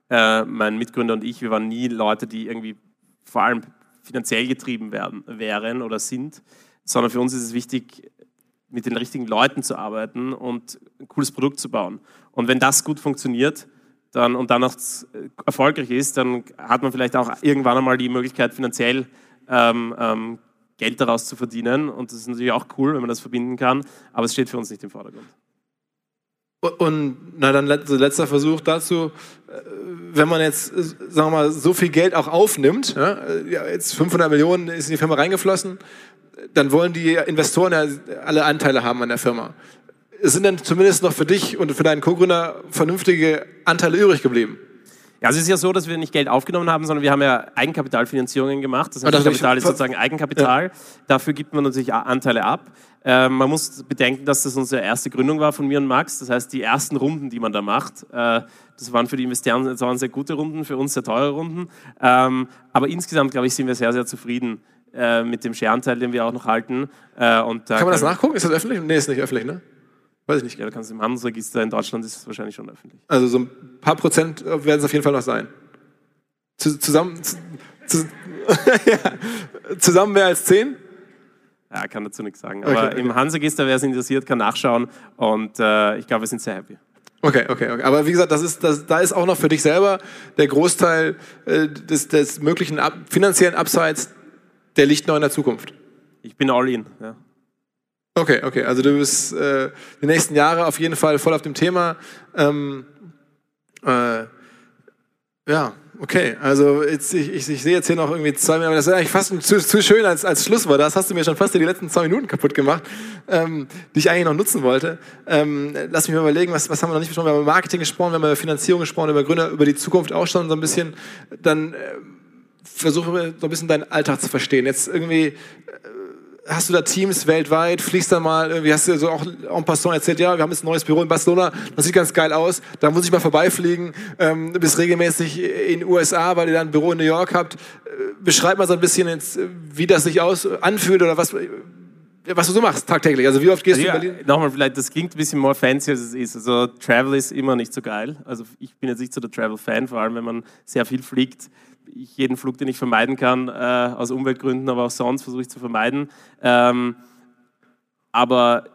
äh, mein Mitgründer und ich, wir waren nie Leute, die irgendwie vor allem finanziell getrieben werden, wären oder sind, sondern für uns ist es wichtig, mit den richtigen Leuten zu arbeiten und ein cooles Produkt zu bauen. Und wenn das gut funktioniert, dann, und dann noch erfolgreich ist, dann hat man vielleicht auch irgendwann einmal die Möglichkeit, finanziell ähm, ähm, Geld daraus zu verdienen. Und das ist natürlich auch cool, wenn man das verbinden kann, aber es steht für uns nicht im Vordergrund. Und na dann letzter Versuch dazu, äh, wenn man jetzt, äh, sagen wir mal, so viel Geld auch aufnimmt, ja, jetzt 500 Millionen ist in die Firma reingeflossen, dann wollen die Investoren ja alle Anteile haben an der Firma. Es sind dann zumindest noch für dich und für deinen Co-Gründer vernünftige Anteile übrig geblieben. Ja, also es ist ja so, dass wir nicht Geld aufgenommen haben, sondern wir haben ja Eigenkapitalfinanzierungen gemacht. Das heißt, das Kapital ist sozusagen Eigenkapital. Ja. Dafür gibt man natürlich Anteile ab. Ähm, man muss bedenken, dass das unsere erste Gründung war von mir und Max. Das heißt, die ersten Runden, die man da macht, äh, das waren für die Investoren das waren sehr gute Runden, für uns sehr teure Runden. Ähm, aber insgesamt, glaube ich, sind wir sehr, sehr zufrieden äh, mit dem Share-Anteil, den wir auch noch halten. Äh, und, Kann man das nachgucken? Ist das öffentlich? Nee, ist nicht öffentlich, ne? Weiß ich nicht. Ja, du kannst im Handelsregister in Deutschland ist es wahrscheinlich schon öffentlich. Also so ein paar Prozent werden es auf jeden Fall noch sein. Zusammen, zu, ja. zusammen mehr als zehn? Ja, kann dazu nichts sagen. Aber okay, im Handelsregister, wer es interessiert, kann nachschauen. Und äh, ich glaube, wir sind sehr happy. Okay, okay, okay. Aber wie gesagt, das ist, das, da ist auch noch für dich selber der Großteil äh, des, des möglichen ab, finanziellen Upsides, der liegt noch in der Zukunft. Ich bin all in. Ja. Okay, okay. Also du bist äh, die nächsten Jahre auf jeden Fall voll auf dem Thema. Ähm, äh, ja, okay. Also jetzt, ich, ich, ich, sehe jetzt hier noch irgendwie zwei Minuten, aber das ist eigentlich fast zu, zu schön als, als Schlusswort. Das hast du mir schon fast die letzten zwei Minuten kaputt gemacht, ähm, die ich eigentlich noch nutzen wollte. Ähm, lass mich mal überlegen, was, was haben wir noch nicht besprochen? Wir haben über Marketing gesprochen, wir haben über Finanzierung gesprochen, über Gründer, über die Zukunft auch schon so ein bisschen. Dann äh, versuche so ein bisschen deinen Alltag zu verstehen. Jetzt irgendwie äh, hast du da Teams weltweit, fliegst da mal, irgendwie hast du so auch en passant erzählt, ja, wir haben jetzt ein neues Büro in Barcelona, das sieht ganz geil aus, da muss ich mal vorbeifliegen, ähm, du bist regelmäßig in den USA, weil ihr da ein Büro in New York habt. Äh, beschreib mal so ein bisschen, jetzt, wie das sich aus, anfühlt oder was, was du so machst tagtäglich. Also wie oft gehst also du in Berlin? Nochmal, vielleicht, das klingt ein bisschen more fancy, als es ist. Also Travel ist immer nicht so geil. Also ich bin jetzt nicht so der Travel-Fan, vor allem wenn man sehr viel fliegt ich jeden Flug, den ich vermeiden kann, äh, aus Umweltgründen, aber auch sonst versuche ich zu vermeiden. Ähm, aber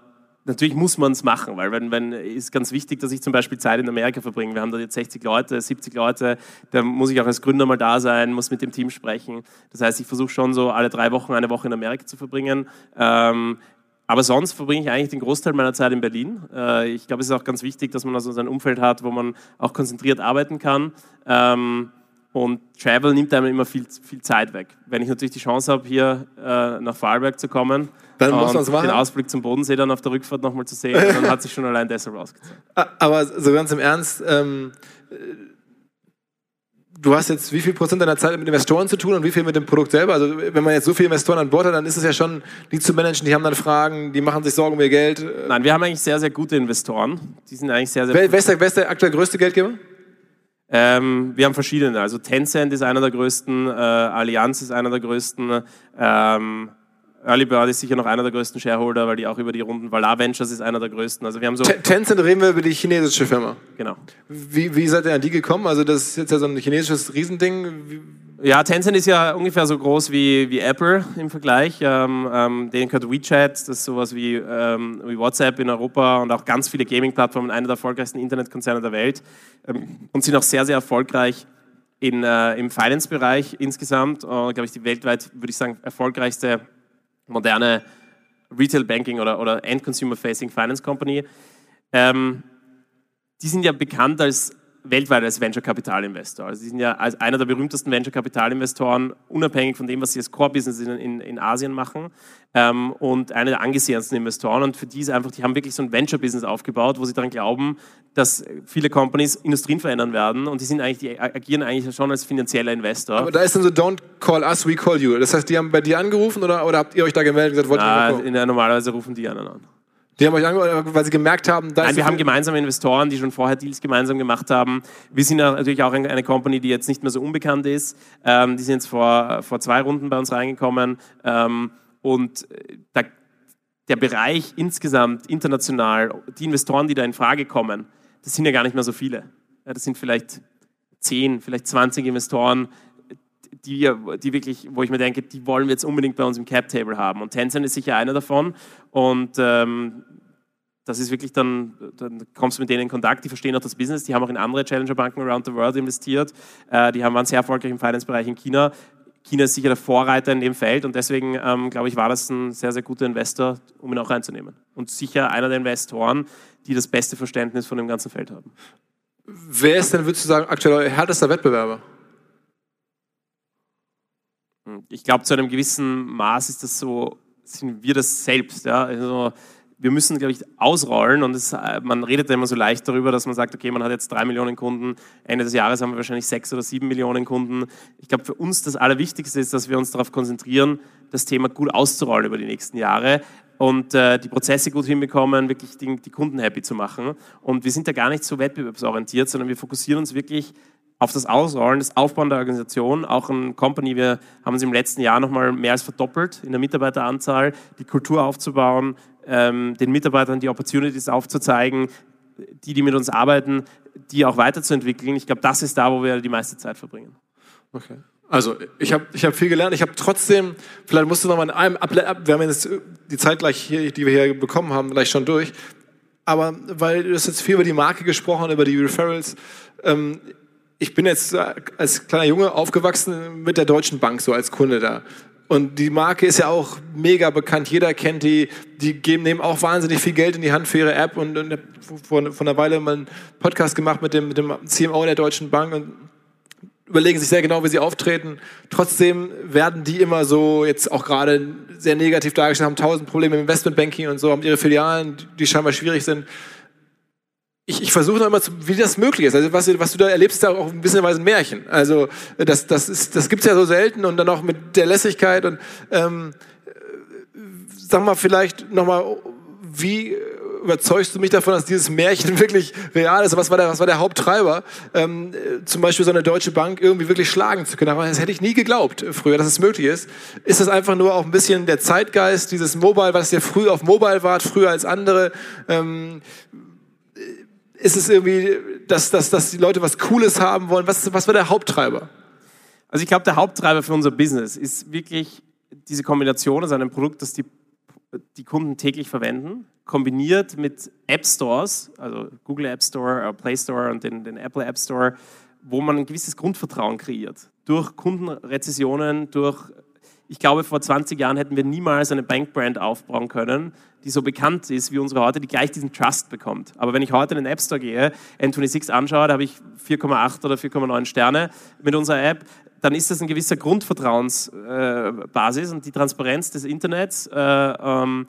natürlich muss man es machen, weil wenn, wenn ist ganz wichtig, dass ich zum Beispiel Zeit in Amerika verbringe. Wir haben da jetzt 60 Leute, 70 Leute, da muss ich auch als Gründer mal da sein, muss mit dem Team sprechen. Das heißt, ich versuche schon so alle drei Wochen eine Woche in Amerika zu verbringen. Ähm, aber sonst verbringe ich eigentlich den Großteil meiner Zeit in Berlin. Äh, ich glaube, es ist auch ganz wichtig, dass man also sein Umfeld hat, wo man auch konzentriert arbeiten kann. Ähm, und Travel nimmt einem immer viel, viel Zeit weg. Wenn ich natürlich die Chance habe, hier äh, nach Vorarlberg zu kommen dann muss und den Ausblick zum Bodensee dann auf der Rückfahrt nochmal zu sehen, dann hat sich schon allein deshalb ausgezahlt. Aber so ganz im Ernst, ähm, du hast jetzt wie viel Prozent deiner Zeit mit Investoren zu tun und wie viel mit dem Produkt selber? Also wenn man jetzt so viele Investoren an Bord hat, dann ist es ja schon, die zu managen, die haben dann Fragen, die machen sich Sorgen um ihr Geld. Nein, wir haben eigentlich sehr, sehr gute Investoren. Die sind eigentlich sehr, sehr... Wer, wer, ist, der, wer ist der aktuell größte Geldgeber? Ähm, wir haben verschiedene. Also Tencent ist einer der größten, äh, Allianz ist einer der größten, ähm, Early Bird ist sicher noch einer der größten Shareholder, weil die auch über die Runden, Valar Ventures ist einer der größten. Also wir haben so Tencent reden wir über die chinesische Firma. Genau. Wie, wie seid ihr an die gekommen? Also das ist jetzt ja so ein chinesisches Riesending. Wie ja, Tencent ist ja ungefähr so groß wie, wie Apple im Vergleich. Ähm, ähm, denen gehört WeChat, das ist sowas wie, ähm, wie WhatsApp in Europa und auch ganz viele Gaming-Plattformen, einer der erfolgreichsten Internetkonzerne der Welt ähm, und sind auch sehr, sehr erfolgreich in, äh, im Finance-Bereich insgesamt. Äh, Glaube ich, die weltweit, würde ich sagen, erfolgreichste moderne Retail-Banking oder, oder End-Consumer-Facing Finance Company. Ähm, die sind ja bekannt als weltweit als Venture Capital Investor. Also sie sind ja als einer der berühmtesten Venture Capital Investoren, unabhängig von dem, was sie als Core Business in, in, in Asien machen ähm, und einer der angesehensten Investoren. Und für die ist einfach, die haben wirklich so ein Venture Business aufgebaut, wo sie daran glauben, dass viele Companies Industrien verändern werden und die sind eigentlich, die agieren eigentlich schon als finanzieller Investor. Aber da ist dann so, don't call us, we call you. Das heißt, die haben bei dir angerufen oder, oder habt ihr euch da gemeldet und gesagt, wollt ihr Na, in der, Normalerweise rufen die anderen an. Die haben euch angehört, weil sie gemerkt haben, dass. Nein, wir haben gemeinsame Investoren, die schon vorher Deals gemeinsam gemacht haben. Wir sind natürlich auch eine Company, die jetzt nicht mehr so unbekannt ist. Ähm, die sind jetzt vor, vor zwei Runden bei uns reingekommen. Ähm, und der, der Bereich insgesamt international, die Investoren, die da in Frage kommen, das sind ja gar nicht mehr so viele. Ja, das sind vielleicht 10, vielleicht 20 Investoren, die, die wirklich, wo ich mir denke, die wollen wir jetzt unbedingt bei uns im Cap-Table haben. Und Tencent ist sicher einer davon. Und ähm, das ist wirklich dann, dann kommst du mit denen in Kontakt, die verstehen auch das Business, die haben auch in andere Challenger-Banken around the world investiert, äh, die haben, waren sehr erfolgreich im Finance-Bereich in China. China ist sicher der Vorreiter in dem Feld und deswegen, ähm, glaube ich, war das ein sehr, sehr guter Investor, um ihn auch reinzunehmen. Und sicher einer der Investoren, die das beste Verständnis von dem ganzen Feld haben. Wer ist denn, würdest du sagen, aktuell euer härtester Wettbewerber? Ich glaube, zu einem gewissen Maß ist das so, sind wir das selbst. Ja? Also, wir müssen, glaube ich, ausrollen und es, äh, man redet immer so leicht darüber, dass man sagt, okay, man hat jetzt drei Millionen Kunden, Ende des Jahres haben wir wahrscheinlich sechs oder sieben Millionen Kunden. Ich glaube, für uns das Allerwichtigste ist, dass wir uns darauf konzentrieren, das Thema gut auszurollen über die nächsten Jahre und äh, die Prozesse gut hinbekommen, wirklich die, die Kunden happy zu machen. Und wir sind da gar nicht so wettbewerbsorientiert, sondern wir fokussieren uns wirklich auf das Ausrollen, das Aufbauen der Organisation. Auch ein Company, wir haben es im letzten Jahr nochmal mehr als verdoppelt in der Mitarbeiteranzahl, die Kultur aufzubauen, ähm, den Mitarbeitern die Opportunities aufzuzeigen, die, die mit uns arbeiten, die auch weiterzuentwickeln. Ich glaube, das ist da, wo wir die meiste Zeit verbringen. Okay. Also ich habe ich hab viel gelernt. Ich habe trotzdem, vielleicht musst du noch mal in einem ab, wir haben jetzt die Zeit gleich hier, die wir hier bekommen haben, gleich schon durch. Aber weil du hast jetzt viel über die Marke gesprochen, über die Referrals. Ähm, ich bin jetzt als kleiner Junge aufgewachsen mit der Deutschen Bank so als Kunde da. Und die Marke ist ja auch mega bekannt. Jeder kennt die. Die geben, nehmen auch wahnsinnig viel Geld in die Hand für ihre App. Und, und vor, vor einer Weile mal einen Podcast gemacht mit dem, mit dem CMO der Deutschen Bank und überlegen sich sehr genau, wie sie auftreten. Trotzdem werden die immer so jetzt auch gerade sehr negativ dargestellt, haben tausend Probleme im Investmentbanking und so, haben ihre Filialen, die scheinbar schwierig sind ich, ich versuche noch immer, zu, wie das möglich ist. Also was, was du da erlebst, ist auch ein bisschen ein Märchen. Also das, das, ist, das gibt's ja so selten und dann auch mit der Lässigkeit und ähm, sag mal vielleicht nochmal, wie überzeugst du mich davon, dass dieses Märchen wirklich real ist? Was war der, was war der Haupttreiber, ähm, zum Beispiel so eine deutsche Bank irgendwie wirklich schlagen zu können? Das hätte ich nie geglaubt früher, dass es möglich ist. Ist das einfach nur auch ein bisschen der Zeitgeist, dieses Mobile, was ihr früh auf Mobile wart, früher als andere? Ähm, ist es irgendwie, dass, dass, dass die Leute was Cooles haben wollen? Was, was war der Haupttreiber? Also ich glaube, der Haupttreiber für unser Business ist wirklich diese Kombination aus einem Produkt, das die, die Kunden täglich verwenden, kombiniert mit App Stores, also Google App Store, äh, Play Store und den, den Apple App Store, wo man ein gewisses Grundvertrauen kreiert. Durch Kundenrezessionen, durch ich glaube, vor 20 Jahren hätten wir niemals eine Bankbrand aufbauen können, die so bekannt ist wie unsere heute, die gleich diesen Trust bekommt. Aber wenn ich heute in den App Store gehe, N26 anschaue, da habe ich 4,8 oder 4,9 Sterne mit unserer App, dann ist das ein gewisser Grundvertrauensbasis äh, und die Transparenz des Internets äh, ähm,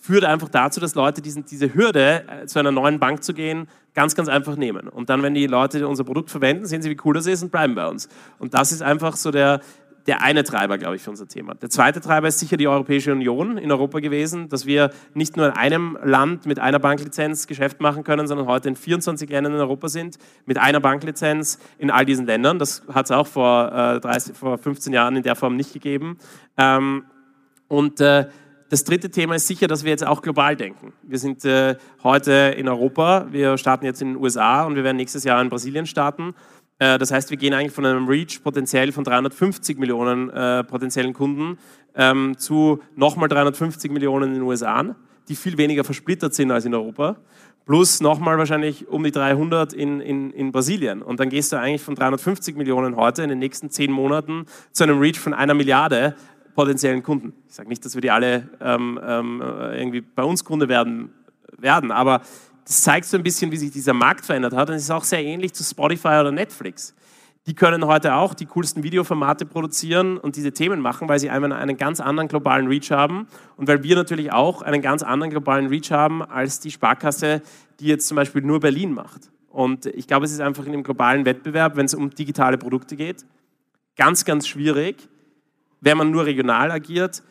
führt einfach dazu, dass Leute diesen, diese Hürde, äh, zu einer neuen Bank zu gehen, ganz, ganz einfach nehmen. Und dann, wenn die Leute unser Produkt verwenden, sehen sie, wie cool das ist und bleiben bei uns. Und das ist einfach so der, der eine Treiber, glaube ich, für unser Thema. Der zweite Treiber ist sicher die Europäische Union in Europa gewesen, dass wir nicht nur in einem Land mit einer Banklizenz Geschäft machen können, sondern heute in 24 Ländern in Europa sind, mit einer Banklizenz in all diesen Ländern. Das hat es auch vor, äh, 30, vor 15 Jahren in der Form nicht gegeben. Ähm, und äh, das dritte Thema ist sicher, dass wir jetzt auch global denken. Wir sind äh, heute in Europa, wir starten jetzt in den USA und wir werden nächstes Jahr in Brasilien starten. Äh, das heißt, wir gehen eigentlich von einem Reach potenziell von 350 Millionen äh, potenziellen Kunden ähm, zu nochmal 350 Millionen in den USA, die viel weniger versplittert sind als in Europa. Plus nochmal wahrscheinlich um die 300 in, in, in Brasilien. Und dann gehst du eigentlich von 350 Millionen heute in den nächsten zehn Monaten zu einem Reach von einer Milliarde potenziellen Kunden. Ich sage nicht, dass wir die alle ähm, ähm, irgendwie bei uns Kunde werden, werden aber das zeigt so ein bisschen, wie sich dieser Markt verändert hat. Und es ist auch sehr ähnlich zu Spotify oder Netflix. Die können heute auch die coolsten Videoformate produzieren und diese Themen machen, weil sie einmal einen ganz anderen globalen Reach haben und weil wir natürlich auch einen ganz anderen globalen Reach haben als die Sparkasse, die jetzt zum Beispiel nur Berlin macht. Und ich glaube, es ist einfach in dem globalen Wettbewerb, wenn es um digitale Produkte geht, ganz, ganz schwierig, wenn man nur regional agiert,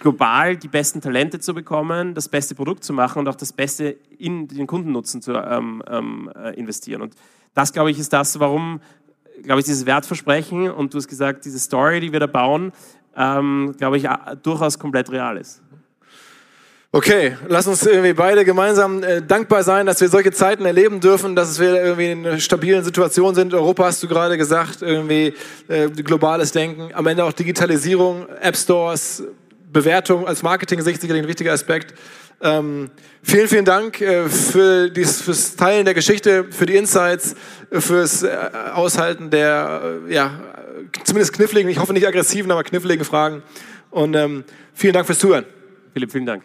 global die besten Talente zu bekommen, das beste Produkt zu machen und auch das Beste in den Kundennutzen zu ähm, ähm, äh, investieren. Und das, glaube ich, ist das, warum, glaube ich, dieses Wertversprechen und du hast gesagt, diese Story, die wir da bauen, ähm, glaube ich, durchaus komplett real ist. Okay, lass uns irgendwie beide gemeinsam äh, dankbar sein, dass wir solche Zeiten erleben dürfen, dass wir irgendwie in einer stabilen Situation sind. Europa hast du gerade gesagt, irgendwie äh, globales Denken, am Ende auch Digitalisierung, App Stores, Bewertung als Marketing sicherlich ein wichtiger Aspekt. Ähm, vielen, vielen Dank äh, für dies, fürs Teilen der Geschichte, für die Insights, äh, fürs äh, Aushalten der, äh, ja, zumindest kniffligen, ich hoffe nicht aggressiven, aber kniffligen Fragen. Und ähm, vielen Dank fürs Zuhören. Philipp, vielen Dank.